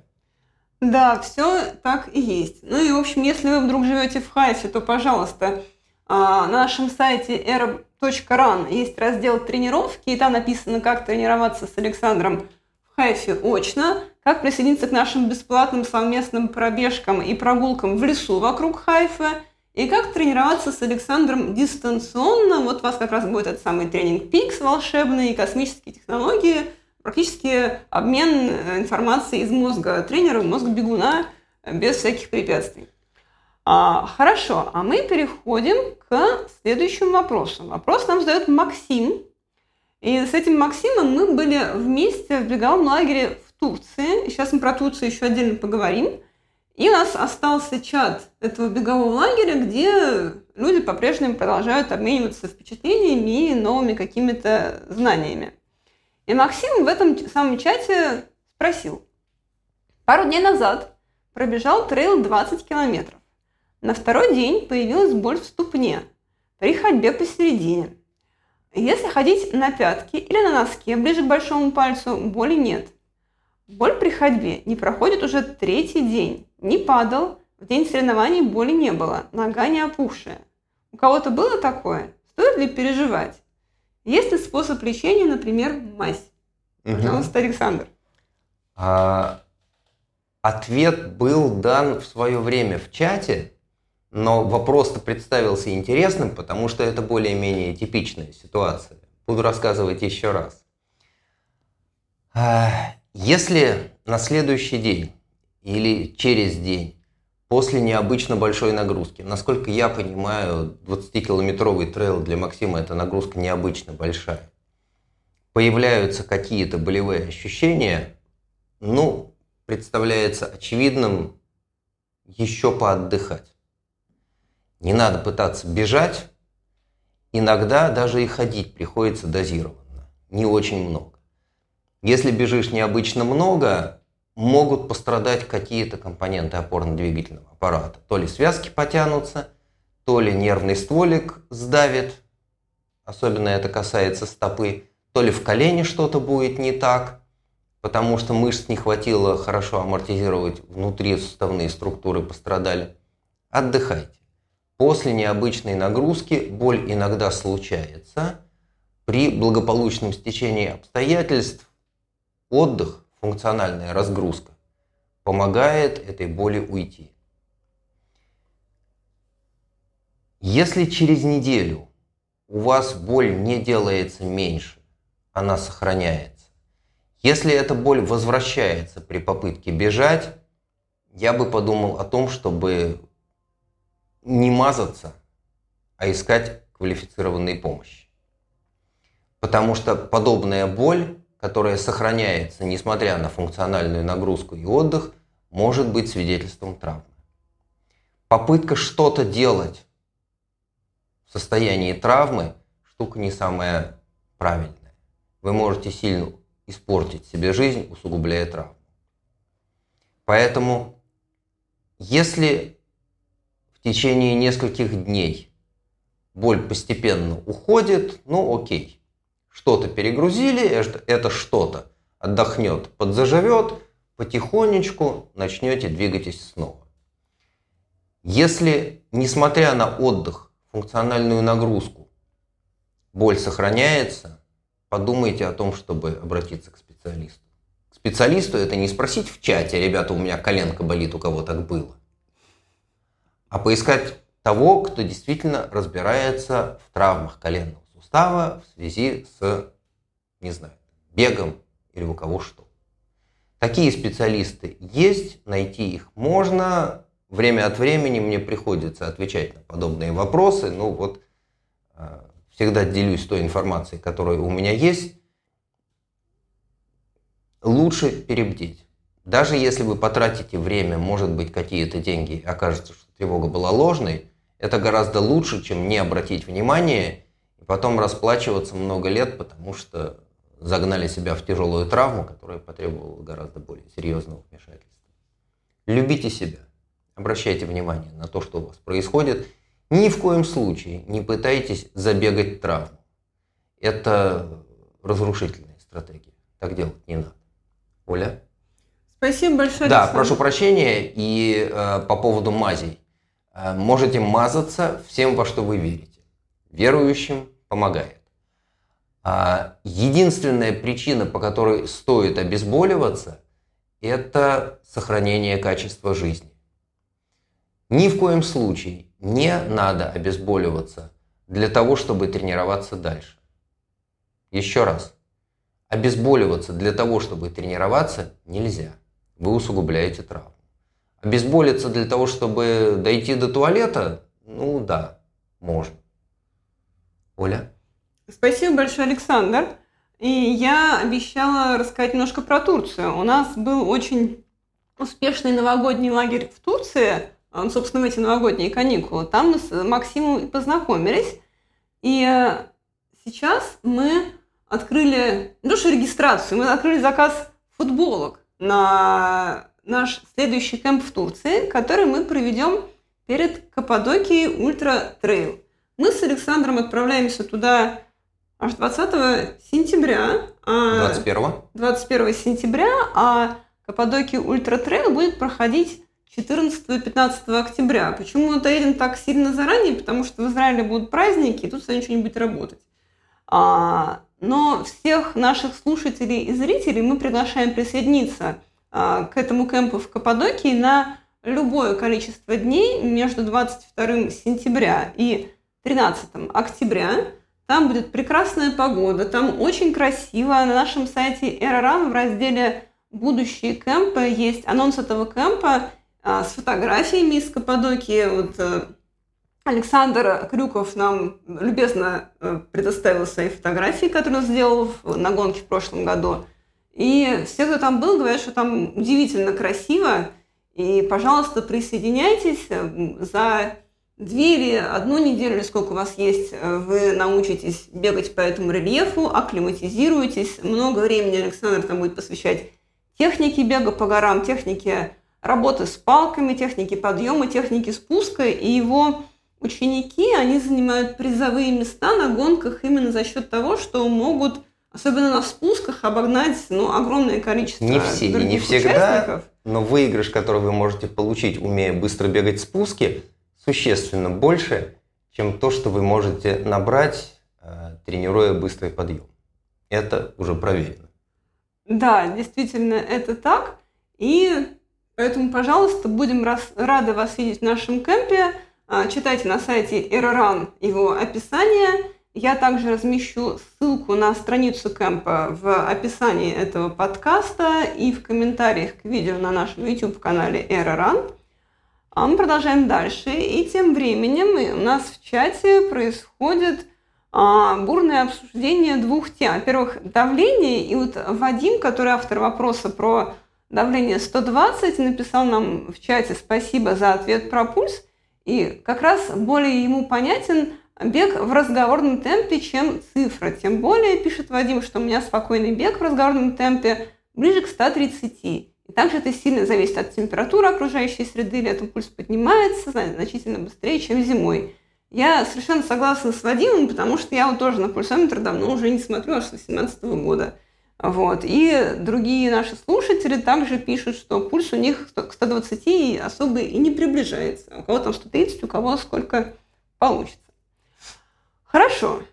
Да, все так и есть. Ну и, в общем, если вы вдруг живете в Хайфе, то, пожалуйста, а, на нашем сайте era.ran есть раздел тренировки, и там написано, как тренироваться с Александром в Хайфе очно, как присоединиться к нашим бесплатным совместным пробежкам и прогулкам в лесу вокруг Хайфа, и как тренироваться с Александром дистанционно. Вот у вас как раз будет этот самый тренинг ПИКС волшебный, космические технологии, практически обмен э, информацией из мозга тренера в мозг бегуна без всяких препятствий. А, хорошо, а мы переходим к следующему вопросу. Вопрос нам задает Максим. И с этим Максимом мы были вместе в беговом лагере Турции. Сейчас мы про Турцию еще отдельно поговорим. И у нас остался чат этого бегового лагеря, где люди по-прежнему продолжают обмениваться впечатлениями и новыми какими-то знаниями. И Максим в этом самом чате спросил. Пару дней назад пробежал трейл 20 километров. На второй день появилась боль в ступне при ходьбе посередине. Если ходить на пятки или на носке ближе к большому пальцу, боли нет. Боль при ходьбе не проходит уже третий день. Не падал, в день соревнований боли не было, нога не опухшая. У кого-то было такое? Стоит ли переживать? Есть ли способ лечения, например, мазь? Пожалуйста, Александр. А, ответ был дан в свое время в чате, но вопрос-то представился интересным, потому что это более-менее типичная ситуация. Буду рассказывать еще раз. А, если на следующий день или через день после необычно большой нагрузки. Насколько я понимаю, 20-километровый трейл для Максима это нагрузка необычно большая. Появляются какие-то болевые ощущения, ну, представляется очевидным еще поотдыхать. Не надо пытаться бежать, иногда даже и ходить приходится дозированно, не очень много. Если бежишь необычно много, могут пострадать какие-то компоненты опорно-двигательного аппарата. То ли связки потянутся, то ли нервный стволик сдавит, особенно это касается стопы, то ли в колене что-то будет не так, потому что мышц не хватило хорошо амортизировать, внутри суставные структуры пострадали. Отдыхайте. После необычной нагрузки боль иногда случается. При благополучном стечении обстоятельств отдых функциональная разгрузка помогает этой боли уйти. Если через неделю у вас боль не делается меньше, она сохраняется. Если эта боль возвращается при попытке бежать, я бы подумал о том, чтобы не мазаться, а искать квалифицированной помощи. Потому что подобная боль которая сохраняется, несмотря на функциональную нагрузку и отдых, может быть свидетельством травмы. Попытка что-то делать в состоянии травмы – штука не самая правильная. Вы можете сильно испортить себе жизнь, усугубляя травму. Поэтому, если в течение нескольких дней боль постепенно уходит, ну окей – что-то перегрузили, это что-то отдохнет, подзаживет, потихонечку начнете двигайтесь снова. Если, несмотря на отдых, функциональную нагрузку, боль сохраняется, подумайте о том, чтобы обратиться к специалисту. К специалисту это не спросить в чате, ребята, у меня коленка болит, у кого так было, а поискать того, кто действительно разбирается в травмах коленного сустава в связи с, не знаю, бегом или у кого что. Такие специалисты есть, найти их можно. Время от времени мне приходится отвечать на подобные вопросы. Ну вот, э, всегда делюсь той информацией, которая у меня есть. Лучше перебдеть. Даже если вы потратите время, может быть, какие-то деньги, окажется, что тревога была ложной, это гораздо лучше, чем не обратить внимание потом расплачиваться много лет, потому что загнали себя в тяжелую травму, которая потребовала гораздо более серьезного вмешательства. Любите себя, обращайте внимание на то, что у вас происходит. Ни в коем случае не пытайтесь забегать травму. Это разрушительная стратегия. Так делать не надо. Оля? Спасибо большое. Да, Александр. прошу прощения. И э, по поводу мазей. Э, можете мазаться всем, во что вы верите. Верующим помогает. А единственная причина, по которой стоит обезболиваться, это сохранение качества жизни. Ни в коем случае не надо обезболиваться для того, чтобы тренироваться дальше. Еще раз. Обезболиваться для того, чтобы тренироваться, нельзя. Вы усугубляете травму. Обезболиться для того, чтобы дойти до туалета, ну да, можно. Оля? Спасибо большое, Александр. И я обещала рассказать немножко про Турцию. У нас был очень успешный новогодний лагерь в Турции, собственно, в эти новогодние каникулы. Там мы с Максимом познакомились. И э, сейчас мы открыли, ну что регистрацию, мы открыли заказ футболок на наш следующий кемп в Турции, который мы проведем перед Каппадокией Ultra Trail. Мы с Александром отправляемся туда аж 20 сентября. 21? 21 сентября, а Каппадокия Ultra Trail будет проходить 14-15 октября. Почему мы доедем так сильно заранее? Потому что в Израиле будут праздники, и тут сегодня что-нибудь работать. А, но всех наших слушателей и зрителей мы приглашаем присоединиться а, к этому кемпу в Каппадокии на любое количество дней между 22 сентября и 13 октября. Там будет прекрасная погода, там очень красиво. На нашем сайте Эроран в разделе «Будущие кемпы» есть анонс этого кемпа а, с фотографиями из Каппадокии. Вот, э, Александр Крюков нам любезно э, предоставил свои фотографии, которые он сделал на гонке в прошлом году. И все, кто там был, говорят, что там удивительно красиво. И, пожалуйста, присоединяйтесь. За две или одну неделю, или сколько у вас есть, э, вы научитесь бегать по этому рельефу, акклиматизируетесь. Много времени Александр там будет посвящать технике бега по горам, технике работы с палками, техники подъема, техники спуска. И его ученики, они занимают призовые места на гонках именно за счет того, что могут, особенно на спусках, обогнать ну, огромное количество Не все и не всегда, но выигрыш, который вы можете получить, умея быстро бегать спуски, существенно больше, чем то, что вы можете набрать, э, тренируя быстрый подъем. Это уже проверено. Да, действительно, это так. И поэтому, пожалуйста, будем рады вас видеть в нашем кемпе. А, читайте на сайте Errorun его описание. Я также размещу ссылку на страницу кемпа в описании этого подкаста и в комментариях к видео на нашем YouTube-канале Errorun. А мы продолжаем дальше. И тем временем у нас в чате происходит а, бурное обсуждение двух тем. Во-первых, давление. И вот Вадим, который автор вопроса про давление 120, написал нам в чате спасибо за ответ про пульс. И как раз более ему понятен бег в разговорном темпе, чем цифра. Тем более, пишет Вадим, что у меня спокойный бег в разговорном темпе ближе к 130. И также это сильно зависит от температуры окружающей среды, летом пульс поднимается значительно быстрее, чем зимой. Я совершенно согласна с Вадимом, потому что я вот тоже на пульсометр давно уже не смотрю, аж с 2018 года. Вот. И другие наши слушатели также пишут, что пульс у них к 120 особо и не приближается. У кого там 130, у кого сколько получится. Хорошо.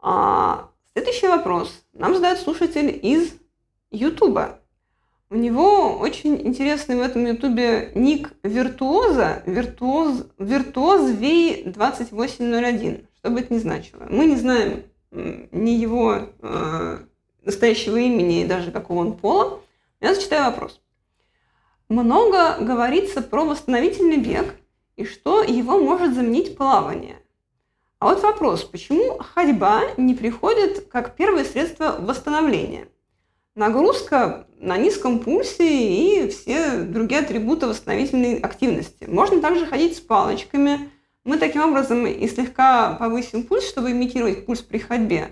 А, следующий вопрос. Нам задает слушатель из Ютуба. У него очень интересный в этом ютубе ник виртуоза, виртуоз, виртуоз V2801, что бы это ни значило. Мы не знаем ни его э, настоящего имени и даже какого он пола. Я зачитаю вопрос. Много говорится про восстановительный бег и что его может заменить плавание. А вот вопрос, почему ходьба не приходит как первое средство восстановления – нагрузка на низком пульсе и все другие атрибуты восстановительной активности. Можно также ходить с палочками. Мы таким образом и слегка повысим пульс, чтобы имитировать пульс при ходьбе.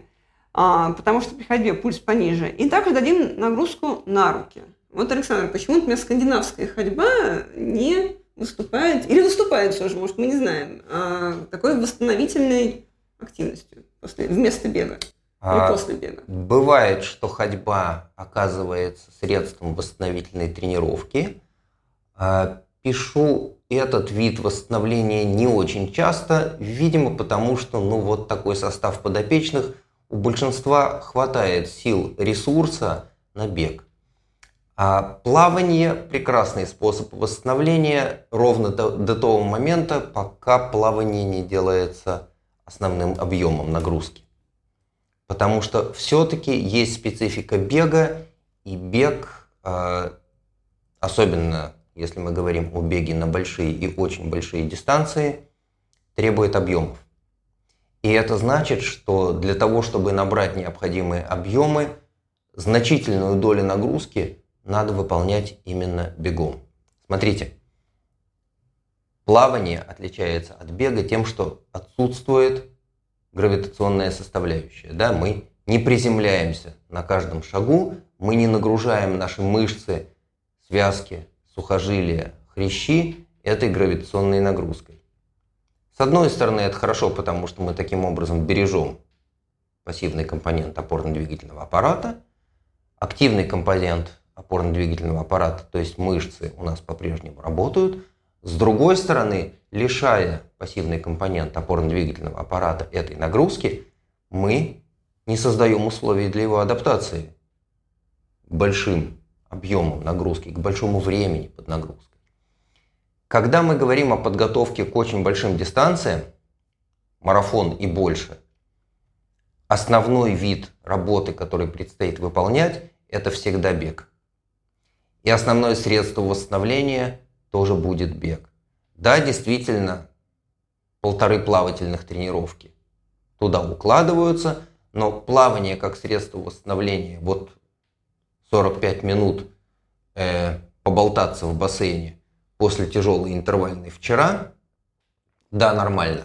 а, потому что при ходьбе пульс пониже. И также дадим нагрузку на руки. Вот, Александр, почему, например, скандинавская ходьба не выступает, или выступает все же, может, мы не знаем, а такой восстановительной активностью после, вместо бега а, или после бега? Бывает, что ходьба оказывается средством восстановительной тренировки. А, пишу этот вид восстановления не очень часто, видимо, потому что, ну, вот такой состав подопечных, у большинства хватает сил, ресурса на бег. А плавание – прекрасный способ восстановления ровно до, до того момента, пока плавание не делается основным объемом нагрузки. Потому что все-таки есть специфика бега, и бег, а, особенно если мы говорим о беге на большие и очень большие дистанции, требует объемов. И это значит, что для того, чтобы набрать необходимые объемы, значительную долю нагрузки надо выполнять именно бегом. Смотрите, плавание отличается от бега тем, что отсутствует гравитационная составляющая. Да? Мы не приземляемся на каждом шагу, мы не нагружаем наши мышцы, связки, сухожилия, хрящи этой гравитационной нагрузкой. С одной стороны, это хорошо, потому что мы таким образом бережем пассивный компонент опорно-двигательного аппарата, активный компонент опорно-двигательного аппарата, то есть мышцы у нас по-прежнему работают. С другой стороны, лишая пассивный компонент опорно-двигательного аппарата этой нагрузки, мы не создаем условий для его адаптации большим объемам нагрузки, к большому времени под нагрузкой. Когда мы говорим о подготовке к очень большим дистанциям, марафон и больше, основной вид работы, который предстоит выполнять, это всегда бег. И основное средство восстановления тоже будет бег. Да, действительно, полторы плавательных тренировки туда укладываются, но плавание как средство восстановления, вот 45 минут э, поболтаться в бассейне после тяжелой интервальной вчера, да, нормально.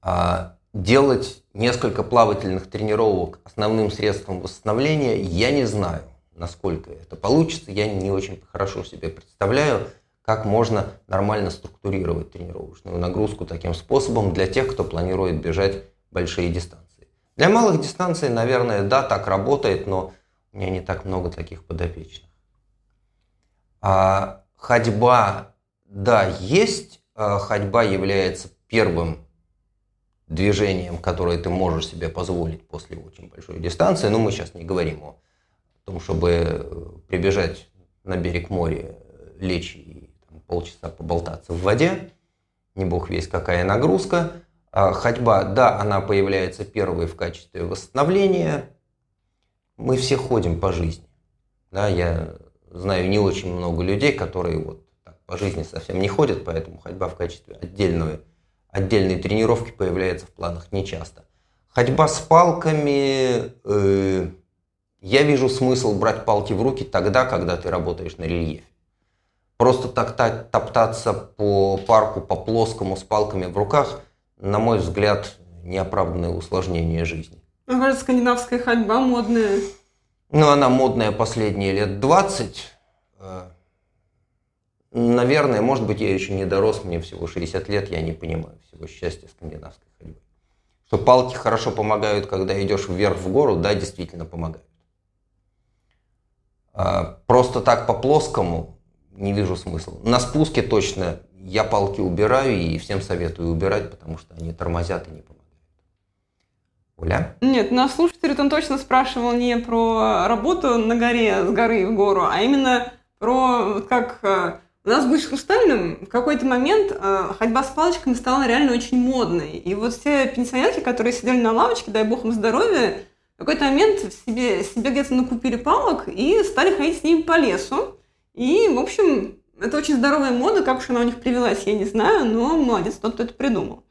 А делать несколько плавательных тренировок основным средством восстановления я не знаю насколько это получится, я не очень хорошо себе представляю, как можно нормально структурировать тренировочную нагрузку таким способом для тех, кто планирует бежать большие дистанции. Для малых дистанций, наверное, да, так работает, но у меня не так много таких подопечных. А ходьба, да, есть. А ходьба является первым движением, которое ты можешь себе позволить после очень большой дистанции. Но мы сейчас не говорим о том, чтобы э, прибежать на берег моря, лечь и там, полчаса поболтаться в воде, не бог весь какая нагрузка. А ходьба, да, она появляется первой в качестве восстановления. Мы все ходим по жизни. Да, я знаю не очень много людей, которые вот так, по жизни совсем не ходят, поэтому ходьба в качестве отдельной, отдельной тренировки появляется в планах нечасто. Ходьба с палками, э, я вижу смысл брать палки в руки тогда, когда ты работаешь на рельефе. Просто так топтаться по парку, по плоскому с палками в руках, на мой взгляд, неоправданное усложнение жизни. Мне кажется, скандинавская ходьба модная. Ну, она модная последние лет 20. Э, наверное, может быть, я еще не дорос, мне всего 60 лет, я не понимаю всего счастья скандинавской ходьбы. Что палки хорошо помогают, когда идешь вверх в гору, да, действительно помогают. А, просто так по плоскому не вижу смысла. На спуске точно я палки убираю и всем советую убирать, потому что они тормозят и не помогают. Оля? Нет, наш слушатель он точно спрашивал не про работу на горе, с горы в гору, а именно про как э, у нас в Хрустальном в какой-то момент э, ходьба с палочками стала реально очень модной. И вот все пенсионерки, которые сидели на лавочке, дай бог им здоровья, в какой-то момент себе, себе где-то накупили палок и стали ходить с ними по лесу. И, в общем, это очень здоровая мода, как уж она у них привелась, я не знаю, но молодец тот, кто это придумал.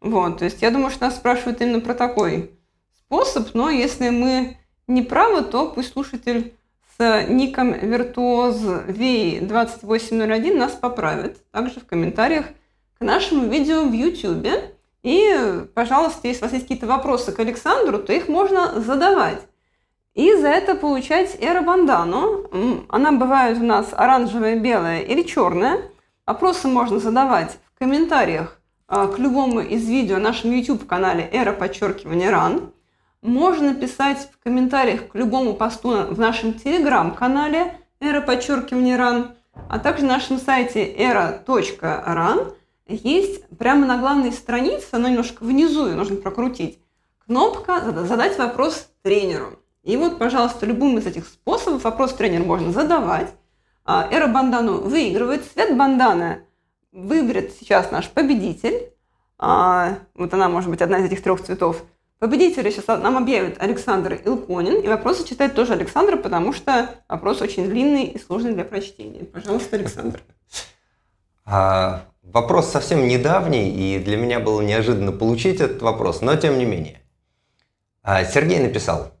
Вот, то есть я думаю, что нас спрашивают именно про такой способ, но если мы не правы, то пусть слушатель с ником Virtuoz V2801 нас поправит. Также в комментариях к нашему видео в YouTube. И, пожалуйста, если у вас есть какие-то вопросы к Александру, то их можно задавать. И за это получать эробандану. Она бывает у нас оранжевая, белая или черная. Вопросы можно задавать в комментариях а, к любому из видео на нашем YouTube-канале «Эра подчеркивание ран». Можно писать в комментариях к любому посту в нашем Telegram-канале «Эра подчеркивание ран», а также на нашем сайте era.ran есть прямо на главной странице, но немножко внизу ее нужно прокрутить, кнопка «Задать вопрос тренеру». И вот, пожалуйста, любым из этих способов вопрос тренер можно задавать. А, Эра бандану выигрывает. Цвет банданы выберет сейчас наш победитель. А, вот она может быть одна из этих трех цветов. Победителя сейчас нам объявит Александр Илконин. И вопросы читает тоже Александр, потому что вопрос очень длинный и сложный для прочтения. Пожалуйста, Александр. Вопрос совсем недавний, и для меня было неожиданно получить этот вопрос, но тем не менее. А, Сергей написал.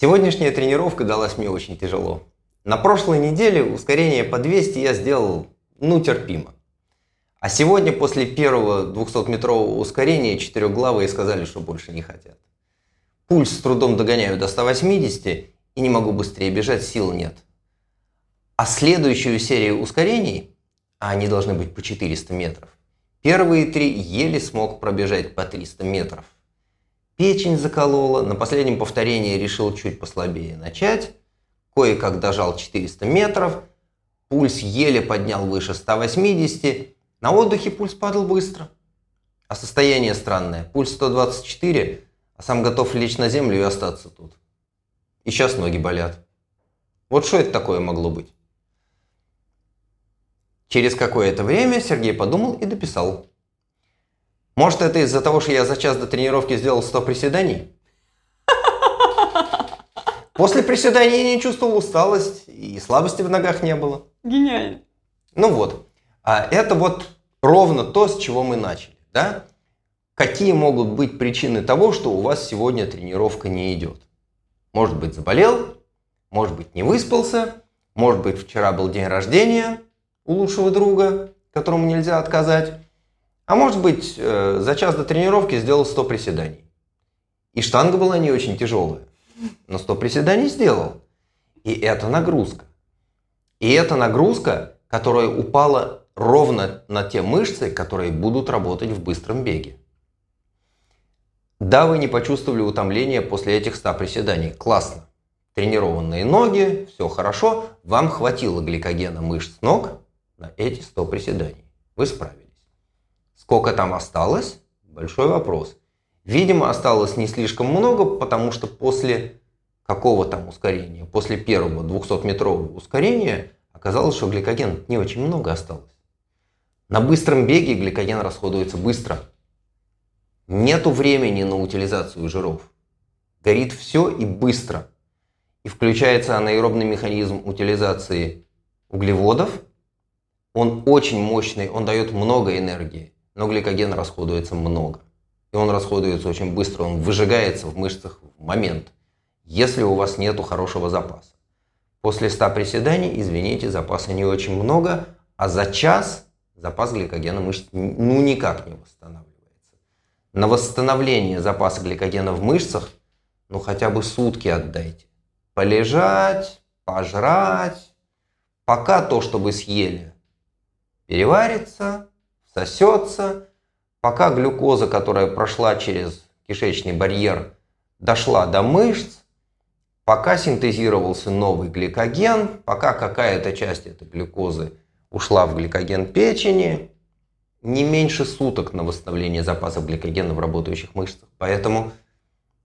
Сегодняшняя тренировка далась мне очень тяжело. На прошлой неделе ускорение по 200 я сделал, ну, терпимо. А сегодня после первого 200-метрового ускорения четырехглавые сказали, что больше не хотят. Пульс с трудом догоняю до 180 и не могу быстрее бежать, сил нет. А следующую серию ускорений, а они должны быть по 400 метров, первые три еле смог пробежать по 300 метров. Печень заколола, на последнем повторении решил чуть послабее начать, кое-как дожал 400 метров, пульс еле поднял выше 180, на отдыхе пульс падал быстро. А состояние странное. Пульс 124, а сам готов лечь на землю и остаться тут. И сейчас ноги болят. Вот что это такое могло быть? Через какое-то время Сергей подумал и дописал. Может, это из-за того, что я за час до тренировки сделал 100 приседаний? После приседаний я не чувствовал усталость и слабости в ногах не было. Гениально. Ну вот. А это вот ровно то, с чего мы начали. Да? Какие могут быть причины того, что у вас сегодня тренировка не идет? Может быть, заболел, может быть, не выспался, может быть, вчера был день рождения у лучшего друга, которому нельзя отказать, а может быть, э, за час до тренировки сделал 100 приседаний. И штанга была не очень тяжелая, но 100 приседаний сделал. И это нагрузка. И это нагрузка, которая упала ровно на те мышцы, которые будут работать в быстром беге. Да, вы не почувствовали утомления после этих 100 приседаний. Классно. Тренированные ноги, все хорошо. Вам хватило гликогена мышц ног на эти 100 приседаний. Вы справились. Сколько там осталось? Большой вопрос. Видимо, осталось не слишком много, потому что после какого там ускорения, после первого 200-метрового ускорения, оказалось, что гликоген не очень много осталось. На быстром беге гликоген расходуется быстро. Нету времени на утилизацию жиров. Горит все и быстро. И включается анаэробный механизм утилизации углеводов. Он очень мощный, он дает много энергии, но гликоген расходуется много. И он расходуется очень быстро, он выжигается в мышцах в момент, если у вас нету хорошего запаса. После 100 приседаний, извините, запаса не очень много, а за час запас гликогена мышц ну никак не восстанавливается. На восстановление запаса гликогена в мышцах ну хотя бы сутки отдайте. Полежать, пожрать, пока то, что вы съели, переварится, сосется, пока глюкоза, которая прошла через кишечный барьер, дошла до мышц, пока синтезировался новый гликоген, пока какая-то часть этой глюкозы ушла в гликоген печени, не меньше суток на восстановление запасов гликогена в работающих мышцах. Поэтому,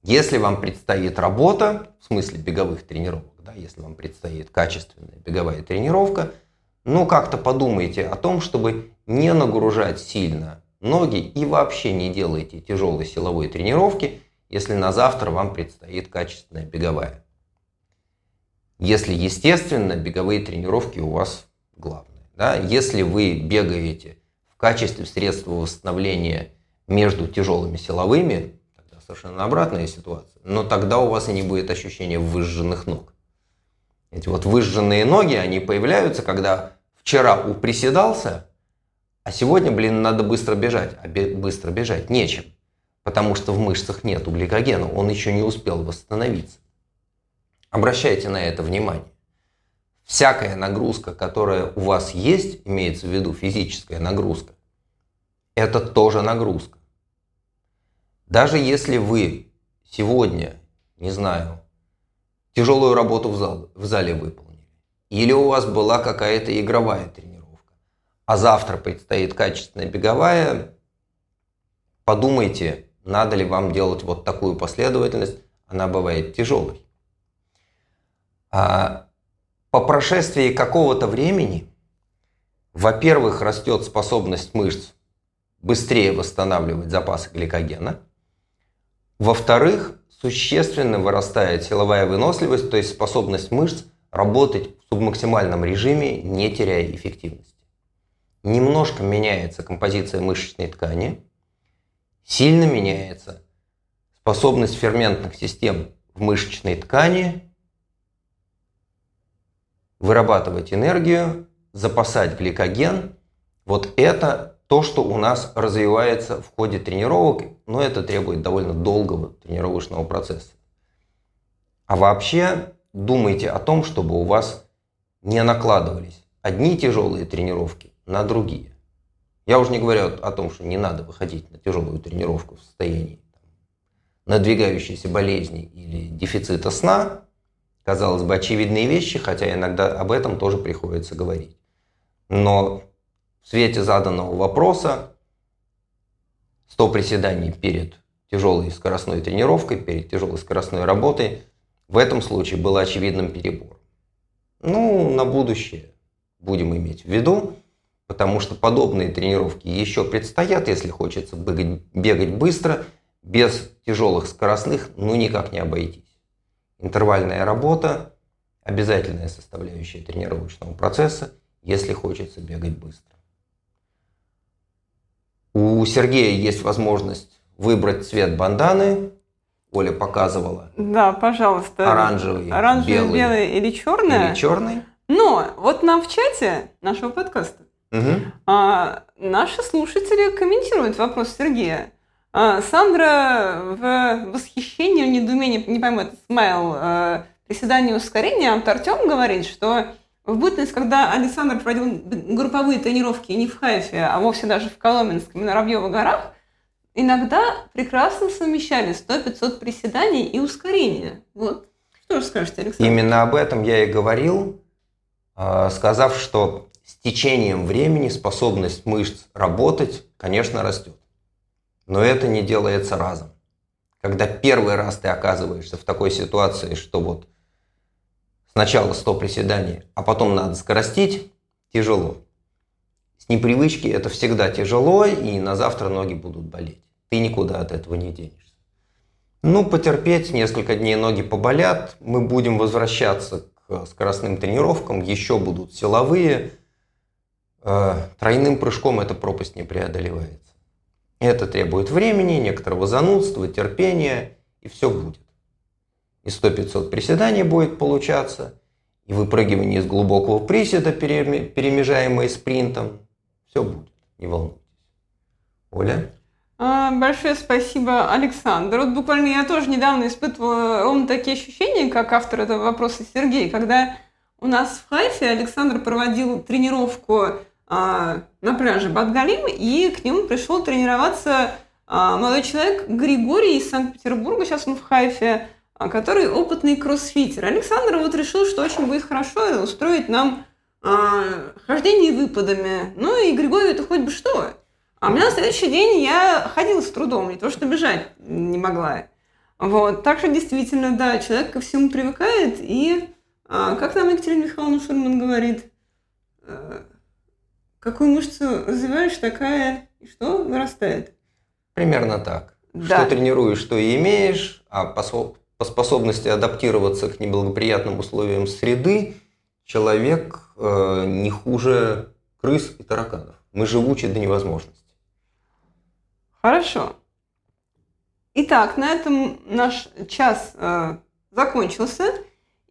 если вам предстоит работа, в смысле беговых тренировок, да, если вам предстоит качественная беговая тренировка, ну как-то подумайте о том, чтобы не нагружать сильно ноги и вообще не делайте тяжелой силовой тренировки, если на завтра вам предстоит качественная беговая. Если, естественно, беговые тренировки у вас главные. Да? Если вы бегаете в качестве средства восстановления между тяжелыми силовыми, тогда совершенно обратная ситуация. Но тогда у вас и не будет ощущения выжженных ног. Эти вот выжженные ноги, они появляются, когда вчера уприседался, А сегодня, блин, надо быстро бежать. А быстро бежать нечем, потому что в мышцах нету гликогена, он еще не успел восстановиться. Обращайте на это внимание. Всякая нагрузка, которая у вас есть, имеется в виду физическая нагрузка, это тоже нагрузка. Даже если вы сегодня, не знаю, тяжелую работу в, зал, в зале выполнили, или у вас была какая-то игровая тренировка, а завтра предстоит качественная беговая, подумайте, надо ли вам делать вот такую последовательность, она бывает тяжелой. А по прошествии какого-то времени, во-первых, растет способность мышц быстрее восстанавливать запасы гликогена. Во-вторых, существенно вырастает силовая выносливость, то есть способность мышц работать в субмаксимальном режиме, не теряя эффективности. Немножко меняется композиция мышечной ткани, сильно меняется способность ферментных систем в мышечной ткани вырабатывать энергию, запасать гликоген. Вот это то, что у нас развивается в ходе тренировок, но это требует довольно долгого тренировочного процесса. А вообще думайте о том, чтобы у вас не накладывались одни тяжелые тренировки на другие. Я уже не говорю о том, что не надо выходить на тяжелую тренировку в состоянии надвигающейся болезни или дефицита сна, казалось бы, очевидные вещи, хотя иногда об этом тоже приходится говорить. Но в свете заданного вопроса 100 приседаний перед тяжелой скоростной тренировкой, перед тяжелой скоростной работой в этом случае было очевидным перебором. Ну, на будущее будем иметь в виду, потому что подобные тренировки еще предстоят, если хочется бегать, бегать быстро, без тяжелых скоростных, ну никак не обойтись. Интервальная работа – обязательная составляющая тренировочного процесса, если хочется бегать быстро. У Сергея есть возможность выбрать цвет банданы. Оля показывала. Да, пожалуйста. Оранжевый, Оранжевый, белый, белый или черный. Или черный. Но вот нам в чате нашего подкаста угу. а, наши слушатели комментируют вопрос Сергея. А, Сандра в восхищении, в недоумении, не пойму, это смайл, а, приседание ускорения, а Артем говорит, что в бытность, когда Александр проводил групповые тренировки не в Хайфе, а вовсе даже в Коломенском и на Равьевых горах, иногда прекрасно совмещали 100-500 приседаний и ускорения. Вот. Что же скажете, Александр? Именно об этом я и говорил, а, сказав, что с течением времени способность мышц работать, конечно, растет. Но это не делается разом. Когда первый раз ты оказываешься в такой ситуации, что вот сначала 100 приседаний, а потом надо скоростить, тяжело. С непривычки это всегда тяжело, и на завтра ноги будут болеть. Ты никуда от этого не денешься. Ну, потерпеть, несколько дней ноги поболят, мы будем возвращаться к скоростным тренировкам, еще будут силовые. Э, тройным прыжком эта пропасть не преодолевается. Это требует времени, некоторого занудства, терпения, и все будет. И 100-500 приседаний будет получаться, и выпрыгивание из глубокого приседа, перемежаемое спринтом. Все будет, не волнуйтесь. Оля? А, большое спасибо, Александр. Вот буквально я тоже недавно испытывала ровно такие ощущения, как автор этого вопроса Сергей, когда у нас в Хайфе Александр проводил тренировку а, на пляже Батгалим, и к нему пришел тренироваться а, молодой человек Григорий из Санкт-Петербурга, сейчас он в Хайфе, а, который опытный кроссфитер. Александр вот решил, что очень будет хорошо устроить нам а, хождение выпадами. Ну и Григорию это хоть бы что. А у меня на следующий день я ходила с трудом, не то что бежать не могла. Вот. Так что действительно, да, человек ко всему привыкает, и, а, как нам Екатерина Михайловна Шурман говорит, а, Какую мышцу развиваешь, такая и что вырастает? Примерно так. Да. Что тренируешь, что и имеешь, а по, по способности адаптироваться к неблагоприятным условиям среды человек э, не хуже крыс и тараканов. Мы живучи до невозможности. Хорошо. Итак, на этом наш час э, закончился.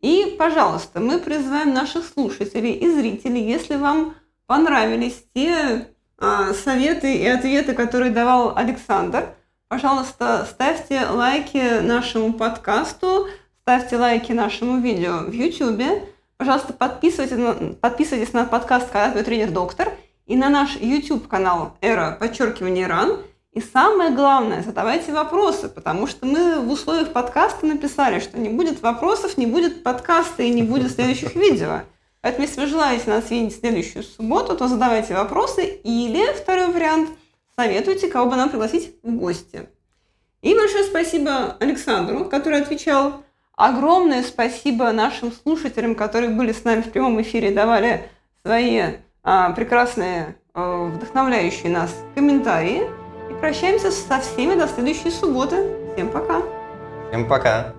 И, пожалуйста, мы призываем наших слушателей и зрителей, если вам понравились те а, советы и ответы, которые давал Александр. Пожалуйста, ставьте лайки нашему подкасту, ставьте лайки нашему видео в YouTube. Пожалуйста, подписывайтесь на, подписывайтесь на подкаст «Когда твой тренер-доктор» и на наш YouTube-канал «Эра, подчеркивание, ран». И самое главное, задавайте вопросы, потому что мы в условиях подкаста написали, что не будет вопросов, не будет подкаста и не будет следующих <laughs> видео. Поэтому, если вы желаете нас видеть в следующую субботу, то задавайте вопросы или, второй вариант, советуйте, кого бы нам пригласить в гости. И большое спасибо Александру, который отвечал. Огромное спасибо нашим слушателям, которые были с нами в прямом эфире, давали свои а, прекрасные, а, вдохновляющие нас комментарии. Прощаемся со всеми до следующей субботы. Всем пока. Всем пока.